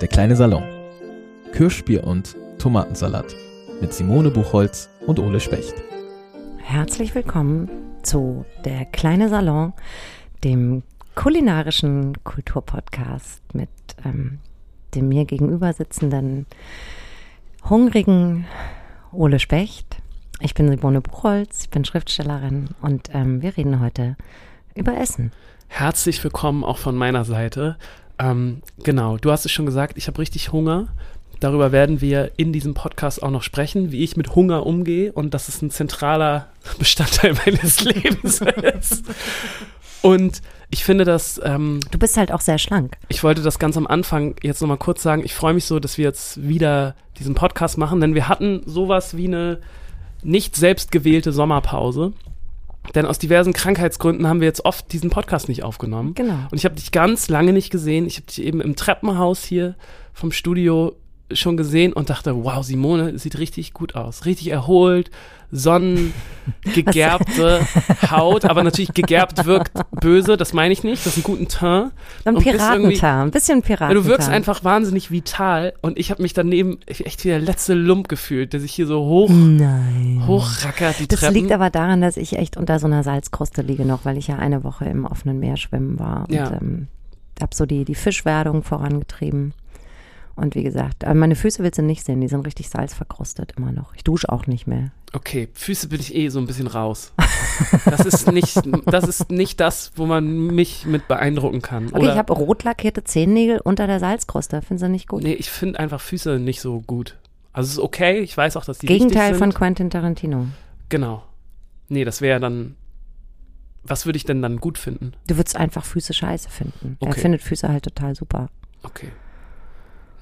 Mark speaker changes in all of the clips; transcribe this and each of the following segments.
Speaker 1: Der kleine Salon. Kirschbier und Tomatensalat mit Simone Buchholz und Ole Specht.
Speaker 2: Herzlich willkommen zu Der kleine Salon, dem kulinarischen Kulturpodcast mit ähm, dem mir gegenüber sitzenden hungrigen Ole Specht. Ich bin Simone Buchholz, ich bin Schriftstellerin und ähm, wir reden heute über Essen.
Speaker 3: Herzlich willkommen auch von meiner Seite. Ähm, genau, du hast es schon gesagt, ich habe richtig Hunger. Darüber werden wir in diesem Podcast auch noch sprechen, wie ich mit Hunger umgehe und dass es ein zentraler Bestandteil meines Lebens ist. Und ich finde das. Ähm,
Speaker 2: du bist halt auch sehr schlank.
Speaker 3: Ich wollte das ganz am Anfang jetzt nochmal kurz sagen. Ich freue mich so, dass wir jetzt wieder diesen Podcast machen, denn wir hatten sowas wie eine nicht selbstgewählte Sommerpause. Denn aus diversen Krankheitsgründen haben wir jetzt oft diesen Podcast nicht aufgenommen.
Speaker 2: Genau.
Speaker 3: Und ich habe dich ganz lange nicht gesehen. Ich habe dich eben im Treppenhaus hier vom Studio schon gesehen und dachte, wow, Simone sieht richtig gut aus. Richtig erholt, sonnengegerbte Haut, aber natürlich gegerbt wirkt böse, das meine ich nicht, das ist ein guten Teint.
Speaker 2: Ein Piratenteint, ein bisschen Piratenteint.
Speaker 3: Du wirkst einfach wahnsinnig vital und ich habe mich daneben echt wie der letzte Lump gefühlt, der sich hier so hoch,
Speaker 2: Nein.
Speaker 3: hochrackert, die
Speaker 2: das
Speaker 3: Treppen.
Speaker 2: Das liegt aber daran, dass ich echt unter so einer Salzkruste liege noch, weil ich ja eine Woche im offenen Meer schwimmen war und
Speaker 3: ja.
Speaker 2: ähm, habe so die, die Fischwerdung vorangetrieben. Und wie gesagt, meine Füße willst du nicht sehen, die sind richtig salzverkrustet immer noch. Ich dusche auch nicht mehr.
Speaker 3: Okay, Füße bin ich eh so ein bisschen raus. Das ist nicht, das ist nicht das, wo man mich mit beeindrucken kann.
Speaker 2: Okay, Oder, ich habe rot lackierte Zehennägel unter der Salzkruste. Findest du nicht gut?
Speaker 3: Nee, ich finde einfach Füße nicht so gut. Also es ist okay, ich weiß auch, dass die
Speaker 2: Gegenteil von Quentin Tarantino.
Speaker 3: Genau. Nee, das wäre dann was würde ich denn dann gut finden?
Speaker 2: Du würdest einfach Füße scheiße finden.
Speaker 3: Okay.
Speaker 2: Er findet Füße halt total super.
Speaker 3: Okay.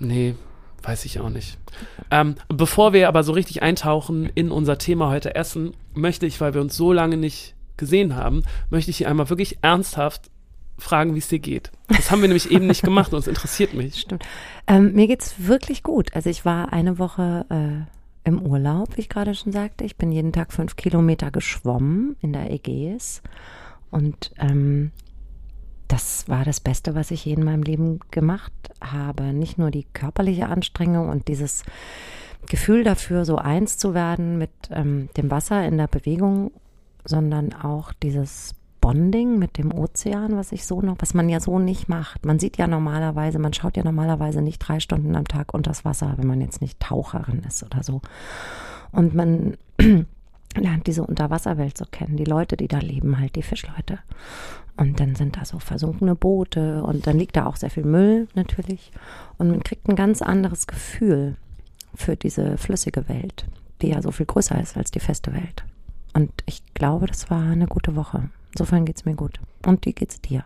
Speaker 3: Nee, weiß ich auch nicht. Ähm, bevor wir aber so richtig eintauchen in unser Thema heute Essen, möchte ich, weil wir uns so lange nicht gesehen haben, möchte ich hier einmal wirklich ernsthaft fragen, wie es dir geht. Das haben wir nämlich eben nicht gemacht und es interessiert mich.
Speaker 2: Stimmt. Ähm, mir geht's wirklich gut. Also ich war eine Woche äh, im Urlaub, wie ich gerade schon sagte. Ich bin jeden Tag fünf Kilometer geschwommen in der Ägäis und ähm, das war das Beste, was ich je in meinem Leben gemacht habe. Nicht nur die körperliche Anstrengung und dieses Gefühl dafür, so eins zu werden mit ähm, dem Wasser in der Bewegung, sondern auch dieses Bonding mit dem Ozean, was ich so noch, was man ja so nicht macht. Man sieht ja normalerweise, man schaut ja normalerweise nicht drei Stunden am Tag unters Wasser, wenn man jetzt nicht Taucherin ist oder so. Und man lernt diese Unterwasserwelt so kennen, die Leute, die da leben, halt die Fischleute. Und dann sind da so versunkene Boote und dann liegt da auch sehr viel Müll natürlich. Und man kriegt ein ganz anderes Gefühl für diese flüssige Welt, die ja so viel größer ist als die feste Welt. Und ich glaube, das war eine gute Woche. Insofern geht's mir gut. Und wie geht's dir?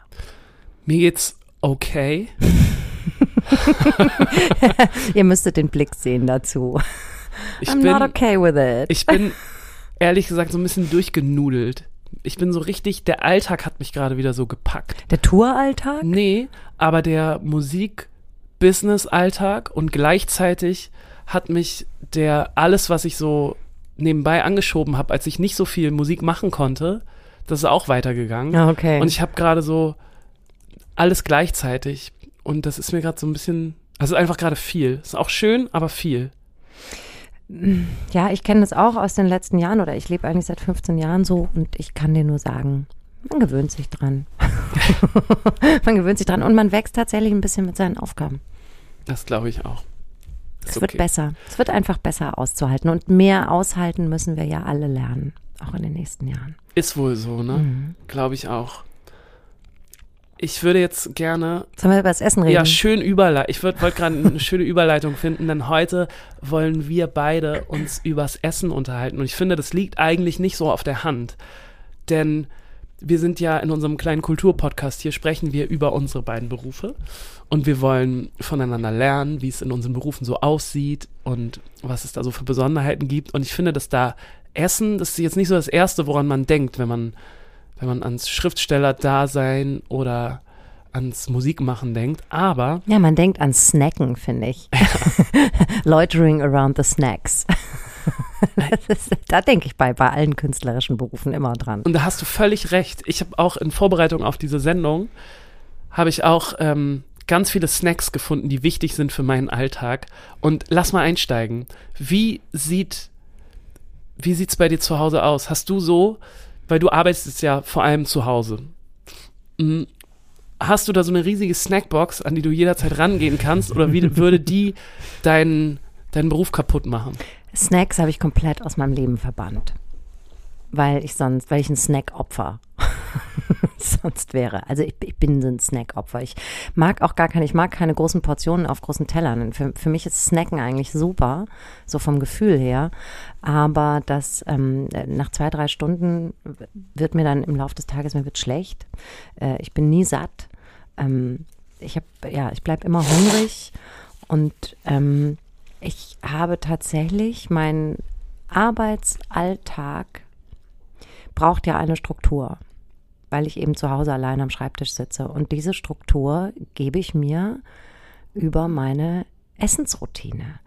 Speaker 3: Mir geht's okay.
Speaker 2: Ihr müsstet den Blick sehen dazu.
Speaker 3: Ich
Speaker 2: I'm
Speaker 3: bin,
Speaker 2: not okay with it.
Speaker 3: Ich bin ehrlich gesagt so ein bisschen durchgenudelt. Ich bin so richtig, der Alltag hat mich gerade wieder so gepackt.
Speaker 2: Der Touralltag?
Speaker 3: Nee, aber der Musik-Business-Alltag und gleichzeitig hat mich der alles, was ich so nebenbei angeschoben habe, als ich nicht so viel Musik machen konnte, das ist auch weitergegangen.
Speaker 2: Ah, okay.
Speaker 3: Und ich habe gerade so alles gleichzeitig und das ist mir gerade so ein bisschen, also einfach gerade viel. Ist auch schön, aber viel.
Speaker 2: Ja, ich kenne das auch aus den letzten Jahren oder ich lebe eigentlich seit 15 Jahren so und ich kann dir nur sagen, man gewöhnt sich dran. man gewöhnt sich dran und man wächst tatsächlich ein bisschen mit seinen Aufgaben.
Speaker 3: Das glaube ich auch.
Speaker 2: Ist es wird okay. besser. Es wird einfach besser auszuhalten und mehr aushalten müssen wir ja alle lernen, auch in den nächsten Jahren.
Speaker 3: Ist wohl so, ne? Mhm. Glaube ich auch. Ich würde jetzt gerne.
Speaker 2: Sollen wir über das Essen reden?
Speaker 3: Ja, schön Überleitung. Ich wollte gerade eine schöne Überleitung finden, denn heute wollen wir beide uns übers Essen unterhalten. Und ich finde, das liegt eigentlich nicht so auf der Hand. Denn wir sind ja in unserem kleinen Kulturpodcast hier, sprechen wir über unsere beiden Berufe. Und wir wollen voneinander lernen, wie es in unseren Berufen so aussieht und was es da so für Besonderheiten gibt. Und ich finde, dass da Essen, das ist jetzt nicht so das Erste, woran man denkt, wenn man wenn man ans Schriftsteller-Dasein oder ans Musikmachen denkt, aber.
Speaker 2: Ja, man denkt an Snacken, finde ich. Loitering around the snacks. Ist, da denke ich bei, bei allen künstlerischen Berufen immer dran.
Speaker 3: Und da hast du völlig recht. Ich habe auch in Vorbereitung auf diese Sendung, habe ich auch ähm, ganz viele Snacks gefunden, die wichtig sind für meinen Alltag. Und lass mal einsteigen. Wie sieht, wie sieht's bei dir zu Hause aus? Hast du so, weil du arbeitest ja vor allem zu Hause. Mhm. Hast du da so eine riesige Snackbox, an die du jederzeit rangehen kannst? Oder wie würde die deinen, deinen Beruf kaputt machen?
Speaker 2: Snacks habe ich komplett aus meinem Leben verbannt. Weil ich sonst, weil ich ein Snack-Opfer sonst wäre. Also ich, ich bin ein Snack-Opfer. Ich mag auch gar keine, ich mag keine großen Portionen auf großen Tellern. Für, für mich ist Snacken eigentlich super, so vom Gefühl her. Aber das ähm, nach zwei, drei Stunden wird mir dann im Laufe des Tages, mir wird schlecht. Äh, ich bin nie satt. Ähm, ich habe, ja, ich bleibe immer hungrig und ähm, ich habe tatsächlich meinen Arbeitsalltag braucht ja eine Struktur weil ich eben zu Hause allein am Schreibtisch sitze. Und diese Struktur gebe ich mir über meine Essensroutine.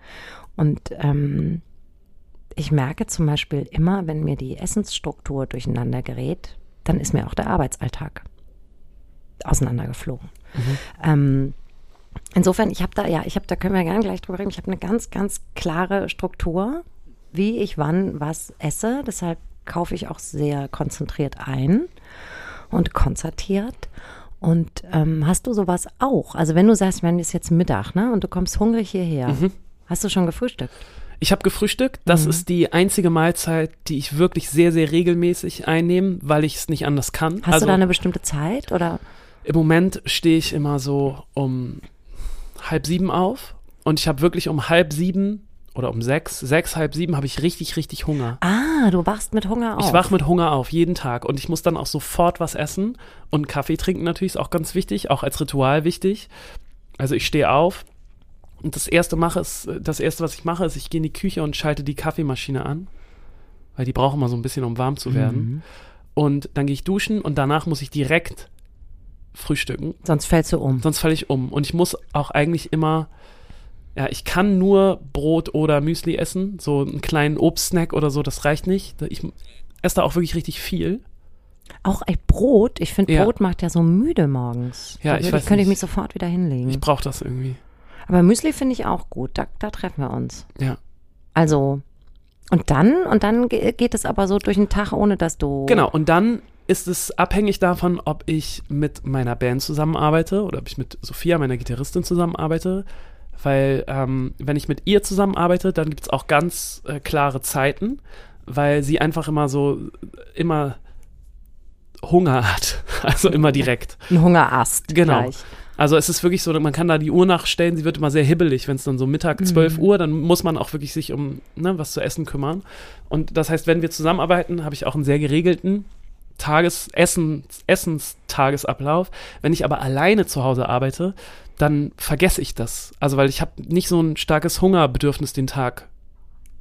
Speaker 2: Und ähm, ich merke zum Beispiel immer, wenn mir die Essensstruktur durcheinander gerät, dann ist mir auch der Arbeitsalltag auseinandergeflogen. Mhm. Ähm, insofern, ich habe da, ja, ich habe, da können wir gerne gleich drüber reden. Ich habe eine ganz, ganz klare Struktur, wie ich wann was esse. Deshalb kaufe ich auch sehr konzentriert ein und konzertiert. Und ähm, hast du sowas auch? Also wenn du sagst, wenn es jetzt Mittag, ne, und du kommst hungrig hierher, mhm. hast du schon gefrühstückt?
Speaker 3: Ich habe gefrühstückt. Das mhm. ist die einzige Mahlzeit, die ich wirklich sehr, sehr regelmäßig einnehme, weil ich es nicht anders kann.
Speaker 2: Hast also, du da eine bestimmte Zeit oder?
Speaker 3: Im Moment stehe ich immer so um halb sieben auf und ich habe wirklich um halb sieben oder um sechs, sechs, halb sieben habe ich richtig, richtig Hunger.
Speaker 2: Ah, du wachst mit Hunger auf.
Speaker 3: Ich wach mit Hunger auf, jeden Tag. Und ich muss dann auch sofort was essen. Und Kaffee trinken natürlich ist auch ganz wichtig, auch als Ritual wichtig. Also ich stehe auf und das erste mache ist, das erste, was ich mache, ist, ich gehe in die Küche und schalte die Kaffeemaschine an. Weil die braucht immer so ein bisschen, um warm zu werden. Mhm. Und dann gehe ich duschen und danach muss ich direkt frühstücken.
Speaker 2: Sonst fällst du um.
Speaker 3: Sonst falle ich um. Und ich muss auch eigentlich immer ja, ich kann nur Brot oder Müsli essen, so einen kleinen Obstsnack oder so, das reicht nicht. Ich esse da auch wirklich richtig viel.
Speaker 2: Auch ey, Brot, ich finde, ja. Brot macht ja so müde morgens.
Speaker 3: Ja,
Speaker 2: da
Speaker 3: ich weiß
Speaker 2: könnte ich mich sofort wieder hinlegen.
Speaker 3: Ich brauche das irgendwie.
Speaker 2: Aber Müsli finde ich auch gut, da, da treffen wir uns.
Speaker 3: Ja.
Speaker 2: Also, und dann, und dann geht es aber so durch den Tag, ohne dass du.
Speaker 3: Genau, und dann ist es abhängig davon, ob ich mit meiner Band zusammenarbeite oder ob ich mit Sophia, meiner Gitarristin, zusammenarbeite weil ähm, wenn ich mit ihr zusammenarbeite, dann gibt es auch ganz äh, klare Zeiten, weil sie einfach immer so, immer Hunger hat, also immer direkt.
Speaker 2: Ein Hungerast.
Speaker 3: Genau.
Speaker 2: Gleich.
Speaker 3: Also es ist wirklich so, man kann da die Uhr nachstellen, sie wird immer sehr hibbelig, wenn es dann so Mittag 12 mhm. Uhr, dann muss man auch wirklich sich um ne, was zu essen kümmern. Und das heißt, wenn wir zusammenarbeiten, habe ich auch einen sehr geregelten Tagesessen, Essenstagesablauf. Wenn ich aber alleine zu Hause arbeite, dann vergesse ich das. Also weil ich habe nicht so ein starkes Hungerbedürfnis den Tag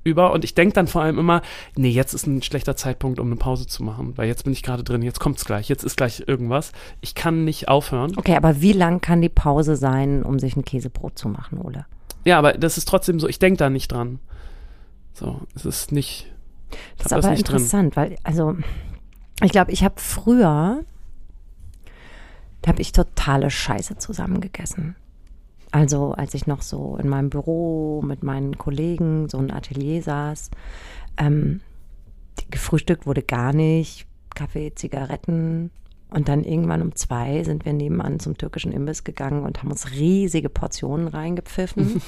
Speaker 3: über und ich denke dann vor allem immer, nee, jetzt ist ein schlechter Zeitpunkt, um eine Pause zu machen, weil jetzt bin ich gerade drin, jetzt kommt's gleich, jetzt ist gleich irgendwas. Ich kann nicht aufhören.
Speaker 2: Okay, aber wie lang kann die Pause sein, um sich ein Käsebrot zu machen, Ole?
Speaker 3: Ja, aber das ist trotzdem so, ich denke da nicht dran. So, es ist nicht.
Speaker 2: Das ist aber interessant, drin. weil, also, ich glaube, ich habe früher da habe ich totale Scheiße zusammengegessen. Also als ich noch so in meinem Büro mit meinen Kollegen so ein Atelier saß, ähm, gefrühstückt wurde gar nicht, Kaffee, Zigaretten. Und dann irgendwann um zwei sind wir nebenan zum türkischen Imbiss gegangen und haben uns riesige Portionen reingepfiffen.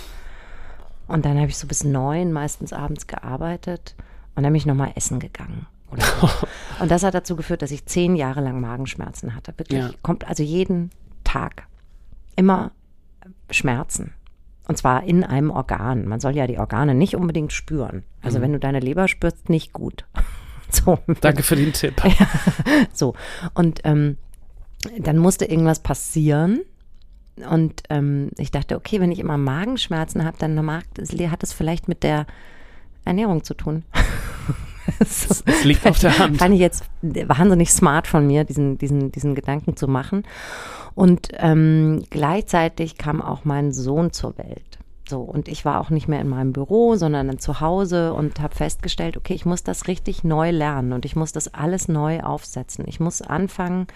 Speaker 2: und dann habe ich so bis neun meistens abends gearbeitet und dann bin ich nochmal essen gegangen. Und das hat dazu geführt, dass ich zehn Jahre lang Magenschmerzen hatte. Wirklich. Ja. Kommt also jeden Tag immer Schmerzen. Und zwar in einem Organ. Man soll ja die Organe nicht unbedingt spüren. Also mhm. wenn du deine Leber spürst, nicht gut.
Speaker 3: So. Danke für den Tipp.
Speaker 2: Ja, so. Und ähm, dann musste irgendwas passieren. Und ähm, ich dachte, okay, wenn ich immer Magenschmerzen habe, dann hat es vielleicht mit der Ernährung zu tun.
Speaker 3: Es, es liegt auf der Hand.
Speaker 2: Fand ich jetzt wahnsinnig smart von mir, diesen, diesen, diesen Gedanken zu machen. Und ähm, gleichzeitig kam auch mein Sohn zur Welt. So, und ich war auch nicht mehr in meinem Büro, sondern dann zu Hause und habe festgestellt, okay, ich muss das richtig neu lernen und ich muss das alles neu aufsetzen. Ich muss anfangen,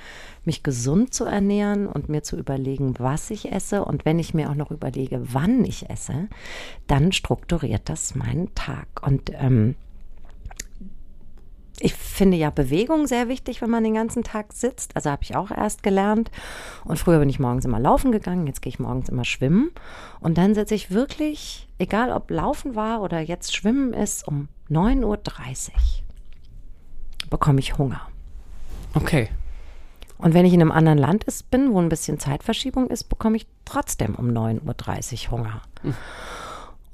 Speaker 2: mich gesund zu ernähren und mir zu überlegen, was ich esse. Und wenn ich mir auch noch überlege, wann ich esse, dann strukturiert das meinen Tag. Und ähm, ich finde ja Bewegung sehr wichtig, wenn man den ganzen Tag sitzt. Also habe ich auch erst gelernt. Und früher bin ich morgens immer laufen gegangen, jetzt gehe ich morgens immer schwimmen. Und dann sitze ich wirklich, egal ob laufen war oder jetzt schwimmen ist, um 9.30 Uhr bekomme ich Hunger.
Speaker 3: Okay.
Speaker 2: Und wenn ich in einem anderen Land ist, bin, wo ein bisschen Zeitverschiebung ist, bekomme ich trotzdem um 9.30 Uhr Hunger. Mhm.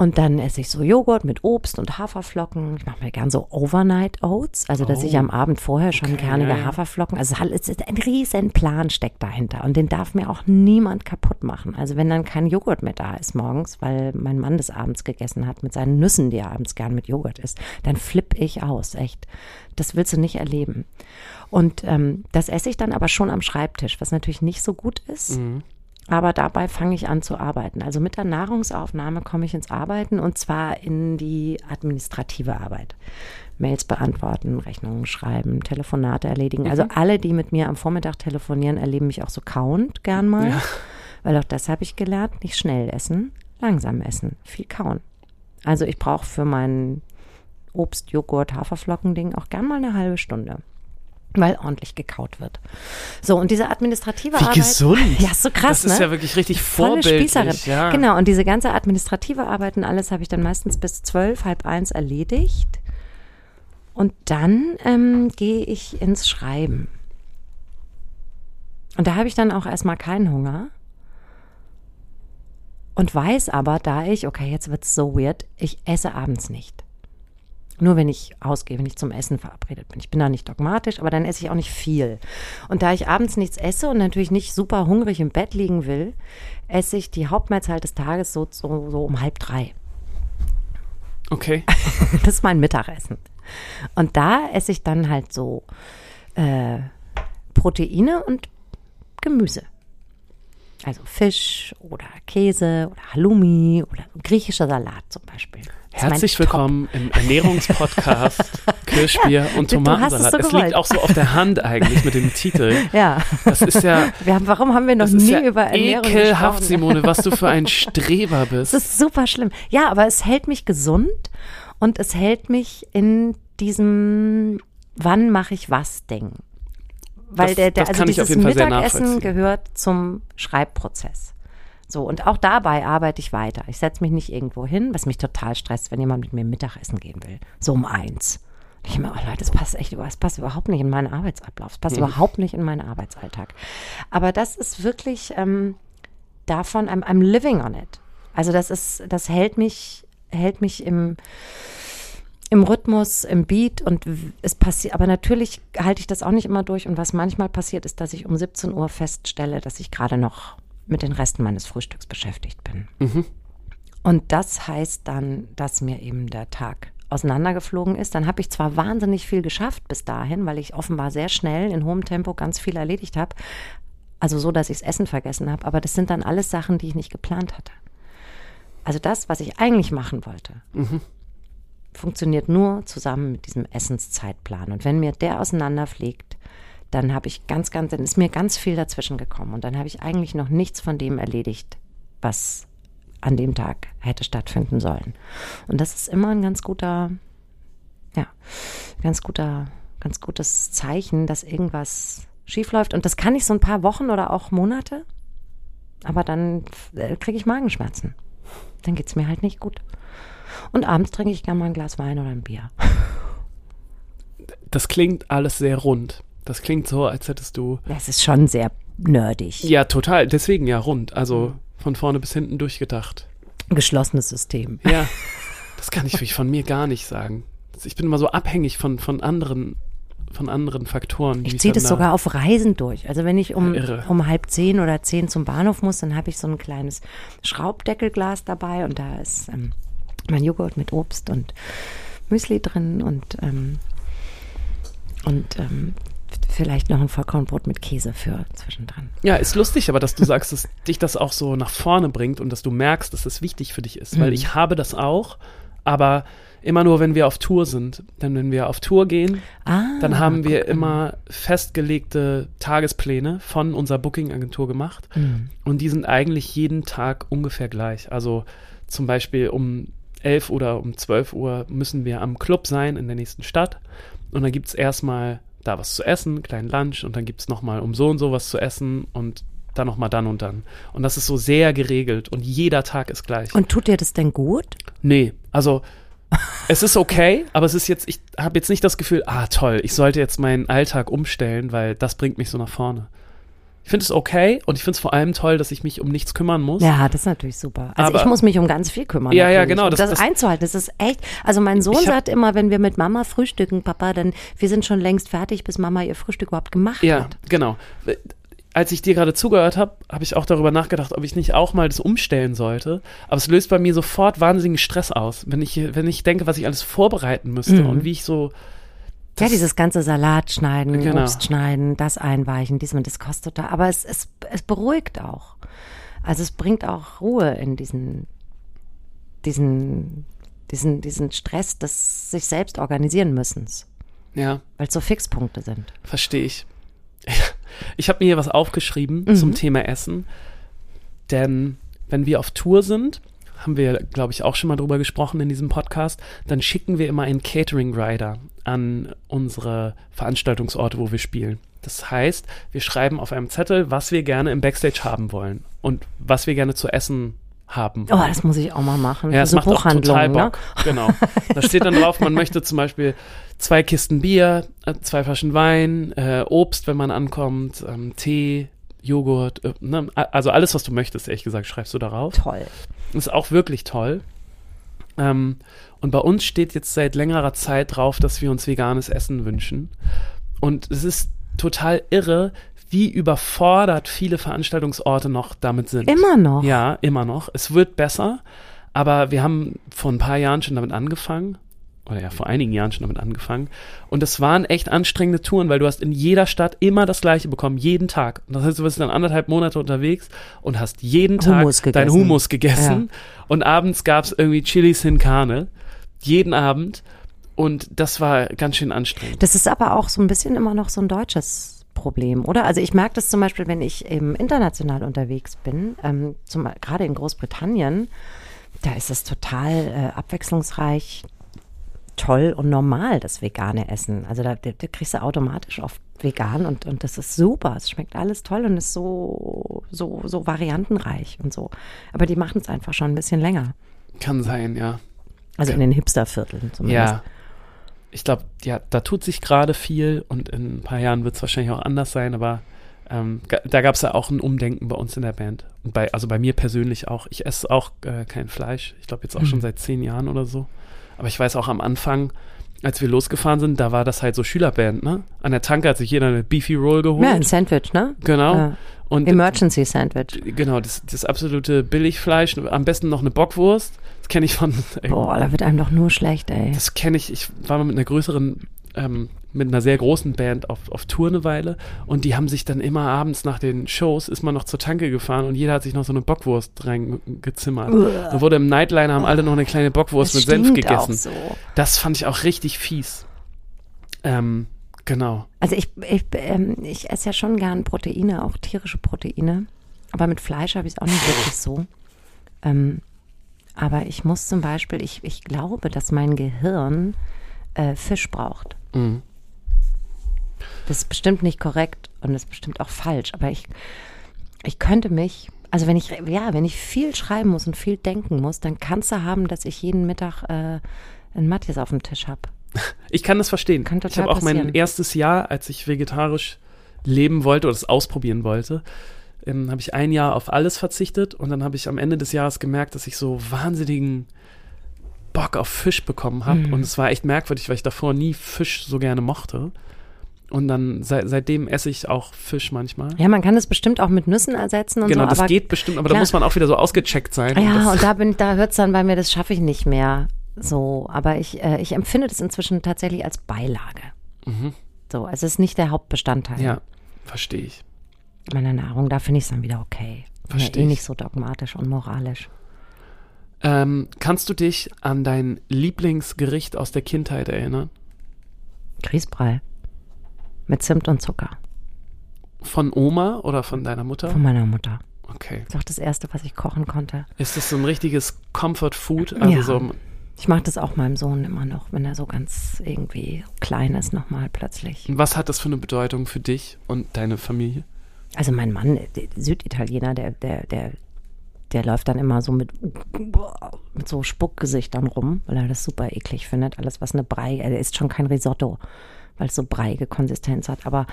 Speaker 2: Und dann esse ich so Joghurt mit Obst und Haferflocken. Ich mache mir gern so Overnight Oats, also dass oh. ich am Abend vorher schon okay, kernige. Haferflocken, also es ist ein riesen Plan steckt dahinter und den darf mir auch niemand kaputt machen. Also wenn dann kein Joghurt mehr da ist morgens, weil mein Mann das abends gegessen hat mit seinen Nüssen, die er abends gern mit Joghurt isst, dann flippe ich aus, echt. Das willst du nicht erleben. Und ähm, das esse ich dann aber schon am Schreibtisch, was natürlich nicht so gut ist. Mhm. Aber dabei fange ich an zu arbeiten. Also mit der Nahrungsaufnahme komme ich ins Arbeiten und zwar in die administrative Arbeit. Mails beantworten, Rechnungen schreiben, Telefonate erledigen. Also mhm. alle, die mit mir am Vormittag telefonieren, erleben mich auch so kauend gern mal. Ja. Weil auch das habe ich gelernt, nicht schnell essen, langsam essen, viel kauen. Also ich brauche für mein Obst, Joghurt, Haferflocken-Ding auch gern mal eine halbe Stunde weil ordentlich gekaut wird. So, und diese administrative
Speaker 3: Wie
Speaker 2: Arbeit.
Speaker 3: gesund.
Speaker 2: Ja, ist so krass,
Speaker 3: Das ist
Speaker 2: ne?
Speaker 3: ja wirklich richtig vorbildlich.
Speaker 2: Spießerin.
Speaker 3: Ja.
Speaker 2: Genau, und diese ganze administrative Arbeit und alles habe ich dann meistens bis zwölf, halb eins erledigt. Und dann ähm, gehe ich ins Schreiben. Und da habe ich dann auch erstmal keinen Hunger. Und weiß aber, da ich, okay, jetzt wird es so weird, ich esse abends nicht. Nur wenn ich ausgehe, wenn ich zum Essen verabredet bin. Ich bin da nicht dogmatisch, aber dann esse ich auch nicht viel. Und da ich abends nichts esse und natürlich nicht super hungrig im Bett liegen will, esse ich die Hauptmahlzeit des Tages so, so, so um halb drei.
Speaker 3: Okay.
Speaker 2: das ist mein Mittagessen. Und da esse ich dann halt so äh, Proteine und Gemüse. Also Fisch oder Käse oder Halloumi oder griechischer Salat zum Beispiel.
Speaker 3: Herzlich willkommen im Ernährungspodcast Kirschbier
Speaker 2: ja,
Speaker 3: und Tomatensalat. Es, so es liegt auch so auf der Hand eigentlich mit dem Titel.
Speaker 2: Ja.
Speaker 3: Das ist ja.
Speaker 2: Haben, warum haben wir noch nie
Speaker 3: ja
Speaker 2: über Ernährung
Speaker 3: ekelhaft, Simone, was du für ein Streber bist.
Speaker 2: Das ist super schlimm. Ja, aber es hält mich gesund und es hält mich in diesem Wann mache ich was Ding. Weil
Speaker 3: das,
Speaker 2: der, der
Speaker 3: also
Speaker 2: dieses Mittagessen gehört zum Schreibprozess. So, und auch dabei arbeite ich weiter. Ich setze mich nicht irgendwo hin, was mich total stresst, wenn jemand mit mir Mittagessen gehen will. So um eins. Ich meine, oh Leute, das passt echt, das passt überhaupt nicht in meinen Arbeitsablauf. Das passt mhm. überhaupt nicht in meinen Arbeitsalltag. Aber das ist wirklich ähm, davon, I'm, I'm living on it. Also das ist, das hält mich, hält mich im, im Rhythmus, im Beat und es passiert, aber natürlich halte ich das auch nicht immer durch und was manchmal passiert ist, dass ich um 17 Uhr feststelle, dass ich gerade noch mit den Resten meines Frühstücks beschäftigt bin. Mhm. Und das heißt dann, dass mir eben der Tag auseinandergeflogen ist. Dann habe ich zwar wahnsinnig viel geschafft bis dahin, weil ich offenbar sehr schnell in hohem Tempo ganz viel erledigt habe. Also so, dass ich das Essen vergessen habe. Aber das sind dann alles Sachen, die ich nicht geplant hatte. Also das, was ich eigentlich machen wollte, mhm. funktioniert nur zusammen mit diesem Essenszeitplan. Und wenn mir der auseinanderfliegt, dann habe ich ganz, ganz, dann ist mir ganz viel dazwischen gekommen und dann habe ich eigentlich noch nichts von dem erledigt, was an dem Tag hätte stattfinden sollen. Und das ist immer ein ganz guter, ja, ganz guter, ganz gutes Zeichen, dass irgendwas schiefläuft. Und das kann ich so ein paar Wochen oder auch Monate, aber dann äh, kriege ich Magenschmerzen. Dann geht es mir halt nicht gut. Und abends trinke ich gerne mal ein Glas Wein oder ein Bier.
Speaker 3: Das klingt alles sehr rund. Das klingt so, als hättest du.
Speaker 2: Das ist schon sehr nerdig.
Speaker 3: Ja, total. Deswegen ja rund. Also von vorne bis hinten durchgedacht.
Speaker 2: Geschlossenes System.
Speaker 3: Ja. Das kann ich von mir gar nicht sagen. Ich bin immer so abhängig von, von anderen von anderen Faktoren.
Speaker 2: Ich ziehe das da sogar auf Reisen durch. Also wenn ich um, um halb zehn oder zehn zum Bahnhof muss, dann habe ich so ein kleines Schraubdeckelglas dabei und da ist ähm, mein Joghurt mit Obst und Müsli drin und ähm, und ähm, vielleicht noch ein Vollkornbrot mit Käse für zwischendrin.
Speaker 3: Ja, ist lustig, aber dass du sagst, dass dich das auch so nach vorne bringt und dass du merkst, dass das wichtig für dich ist. Weil
Speaker 2: Mhm.
Speaker 3: ich habe das auch, aber immer nur, wenn wir auf Tour sind. Denn wenn wir auf Tour gehen,
Speaker 2: Ah,
Speaker 3: dann haben wir
Speaker 2: guck an.
Speaker 3: immer festgelegte Tagespläne von unserer Booking-Agentur gemacht.
Speaker 2: Mhm.
Speaker 3: Und die sind eigentlich jeden Tag ungefähr gleich. Also zum Beispiel um 11 oder um 12 Uhr müssen wir am Club sein in der nächsten Stadt. Und dann gibt es erstmal da was zu essen, einen kleinen Lunch. Und dann gibt es nochmal um so und so was zu essen und dann nochmal dann und dann. Und das ist so sehr geregelt und jeder Tag ist gleich.
Speaker 2: Und tut dir das denn gut?
Speaker 3: Nee, also es ist okay, aber es ist jetzt, ich habe jetzt nicht das Gefühl, ah toll, ich sollte jetzt meinen Alltag umstellen, weil das bringt mich so nach vorne. Ich finde es okay und ich finde es vor allem toll, dass ich mich um nichts kümmern muss.
Speaker 2: Ja, das ist natürlich super. Also
Speaker 3: Aber-
Speaker 2: ich muss mich um ganz viel kümmern.
Speaker 3: Ja, ja,
Speaker 2: natürlich.
Speaker 3: genau,
Speaker 2: Und
Speaker 3: das-
Speaker 2: das,
Speaker 3: das-
Speaker 2: einzuhalten, das ist echt. Also mein Sohn
Speaker 3: hab-
Speaker 2: sagt immer, wenn wir mit Mama frühstücken, Papa, dann wir sind schon längst fertig, bis Mama ihr Frühstück überhaupt gemacht
Speaker 3: Ja,
Speaker 2: hat.
Speaker 3: genau. Als ich dir gerade zugehört habe, habe ich auch darüber nachgedacht, ob ich nicht auch mal das umstellen sollte. Aber es löst bei mir sofort wahnsinnigen Stress aus, wenn ich, wenn ich denke, was ich alles vorbereiten müsste
Speaker 2: Mhm.
Speaker 3: und wie ich so.
Speaker 2: Ja, dieses ganze Salat schneiden,
Speaker 3: Genau.
Speaker 2: Obst schneiden, das einweichen, diesmal, das kostet da. Aber es, es, es beruhigt auch. Also es bringt auch Ruhe in diesen, diesen, diesen, diesen Stress des sich selbst organisieren müssens.
Speaker 3: Ja,
Speaker 2: Weil es so Fixpunkte sind.
Speaker 3: verstehe ich. Ich habe mir hier was aufgeschrieben
Speaker 2: Mhm.
Speaker 3: zum Thema Essen. Denn wenn wir auf Tour sind, haben wir, glaube ich, auch schon mal drüber gesprochen in diesem Podcast, dann schicken wir immer einen Catering-Rider an unsere Veranstaltungsorte, wo wir spielen. Das heißt, wir schreiben auf einem Zettel, was wir gerne im Backstage haben wollen und was wir gerne zu essen haben
Speaker 2: Oh,
Speaker 3: wollen.
Speaker 2: das muss ich auch mal machen.
Speaker 3: Ja, es
Speaker 2: so
Speaker 3: macht auch total
Speaker 2: ne?
Speaker 3: Bock. Genau. Da steht dann drauf, man möchte zum Beispiel zwei Kisten Bier, äh, zwei Flaschen Wein, äh, Obst, wenn man ankommt, ähm, Tee, Joghurt, äh, ne? also alles, was du möchtest, ehrlich gesagt, schreibst du darauf.
Speaker 2: Toll.
Speaker 3: Das ist auch wirklich toll. Ähm, und bei uns steht jetzt seit längerer Zeit drauf, dass wir uns veganes Essen wünschen. Und es ist total irre, wie überfordert viele Veranstaltungsorte noch damit sind.
Speaker 2: Immer noch.
Speaker 3: Ja, immer noch. Es wird besser, aber wir haben vor ein paar Jahren schon damit angefangen. Oder ja, vor einigen Jahren schon damit angefangen. Und es waren echt anstrengende Touren, weil du hast in jeder Stadt immer das Gleiche bekommen, jeden Tag. Und das heißt, du bist dann anderthalb Monate unterwegs und hast jeden Tag
Speaker 2: Hummus
Speaker 3: dein
Speaker 2: gegessen.
Speaker 3: Hummus gegessen. Und abends gab's irgendwie Chili sin Carne. Jeden Abend. Und das war ganz schön anstrengend.
Speaker 2: Das ist aber auch so ein bisschen immer noch so ein deutsches Problem, oder? Also ich merke das zum Beispiel, wenn ich eben international unterwegs bin, ähm, zum, gerade in Großbritannien, da ist es total äh, abwechslungsreich, toll und normal, das vegane Essen. Also da, da, da kriegst du automatisch oft vegan und, und das ist super. Es schmeckt alles toll und ist so, so, so variantenreich und so. Aber die machen es einfach schon ein bisschen länger.
Speaker 3: Kann sein, ja.
Speaker 2: Also in den Hipstervierteln zumindest.
Speaker 3: Ja. Ich glaube, ja, da tut sich gerade viel und in ein paar Jahren wird es wahrscheinlich auch anders sein, aber ähm, da gab es ja auch ein Umdenken bei uns in der Band. Und bei, also bei mir persönlich auch. Ich esse auch äh, kein Fleisch. Ich glaube jetzt auch
Speaker 2: Mhm.
Speaker 3: schon seit zehn Jahren oder so. Aber ich weiß auch am Anfang, als wir losgefahren sind, da war das halt so Schülerband, ne? An der Tanke hat sich jeder eine Beefy Roll geholt.
Speaker 2: Ja, ein Sandwich, ne?
Speaker 3: genau.
Speaker 2: Ja.
Speaker 3: Und
Speaker 2: Emergency Sandwich.
Speaker 3: genau, das, das absolute Billigfleisch, am besten noch eine Bockwurst. Das kenne ich von
Speaker 2: Boah, da wird einem doch nur schlecht, ey.
Speaker 3: das kenne ich. Ich war mal mit einer größeren, ähm, mit einer sehr großen Band auf, auf Tour eine Weile und die haben sich dann immer abends nach den Shows ist man noch zur Tanke gefahren und jeder hat sich noch so eine Bockwurst reingezimmert. Da wurde im Nightliner haben alle noch eine kleine Bockwurst
Speaker 2: Das
Speaker 3: mit Senf gegessen.
Speaker 2: so.
Speaker 3: Das fand ich auch richtig fies. Ähm, genau.
Speaker 2: Also ich, ich, ähm, ich esse ja schon gern Proteine, auch tierische Proteine. Aber mit Fleisch habe ich es auch nicht wirklich so. Ähm, aber ich muss zum Beispiel, ich, ich glaube, dass mein Gehirn äh, Fisch braucht.
Speaker 3: Mhm.
Speaker 2: Das ist bestimmt nicht korrekt und das ist bestimmt auch falsch. Aber ich, ich könnte mich, also wenn ich, ja, wenn ich viel schreiben muss und viel denken muss, dann kannst du haben, dass ich jeden Mittag äh, ein Matthias auf dem Tisch habe.
Speaker 3: Ich kann das verstehen.
Speaker 2: Kann
Speaker 3: ich
Speaker 2: total
Speaker 3: habe auch mein
Speaker 2: passieren.
Speaker 3: erstes Jahr, als ich vegetarisch leben wollte oder es ausprobieren wollte, ähm, habe ich ein Jahr auf alles verzichtet und dann habe ich am Ende des Jahres gemerkt, dass ich so wahnsinnigen Bock auf Fisch bekommen habe
Speaker 2: Mhm.
Speaker 3: und es war echt merkwürdig, weil ich davor nie Fisch so gerne mochte. Und dann seit, seitdem esse ich auch Fisch manchmal.
Speaker 2: Ja, man kann es bestimmt auch mit Nüssen ersetzen und
Speaker 3: genau,
Speaker 2: so.
Speaker 3: das
Speaker 2: aber
Speaker 3: geht bestimmt, aber da
Speaker 2: klar.
Speaker 3: muss man auch wieder so ausgecheckt sein. und
Speaker 2: Ja,
Speaker 3: das,
Speaker 2: und da bin, da hört's dann bei mir, das schaffe ich nicht mehr so. Aber ich, äh, ich empfinde das inzwischen tatsächlich als Beilage.
Speaker 3: Mhm.
Speaker 2: So, also es ist nicht der Hauptbestandteil
Speaker 3: Ja, verstehe ich.
Speaker 2: meiner Nahrung. Da finde ich es dann wieder okay. Bin ja eh
Speaker 3: ich.
Speaker 2: nicht so dogmatisch und moralisch.
Speaker 3: Ähm, kannst du dich an dein Lieblingsgericht aus der Kindheit erinnern?
Speaker 2: Grießbrei. Mit Zimt und Zucker.
Speaker 3: Von Oma oder von deiner Mutter?
Speaker 2: Von meiner Mutter.
Speaker 3: Okay.
Speaker 2: Das ist auch das Erste, was ich kochen konnte.
Speaker 3: Ist das so ein richtiges Comfort Food? Also
Speaker 2: Ja.
Speaker 3: so,
Speaker 2: Ich mache das auch meinem Sohn immer noch, wenn er so ganz irgendwie klein ist, nochmal plötzlich.
Speaker 3: was hat das für eine Bedeutung für dich und deine Familie?
Speaker 2: Also mein Mann, der Süditaliener, der, der, der, der läuft dann immer so mit, mit so Spuckgesichtern rum, weil er das super eklig findet. Alles, was eine Brei, er isst schon kein Risotto, weil es so breiige Konsistenz hat. Aber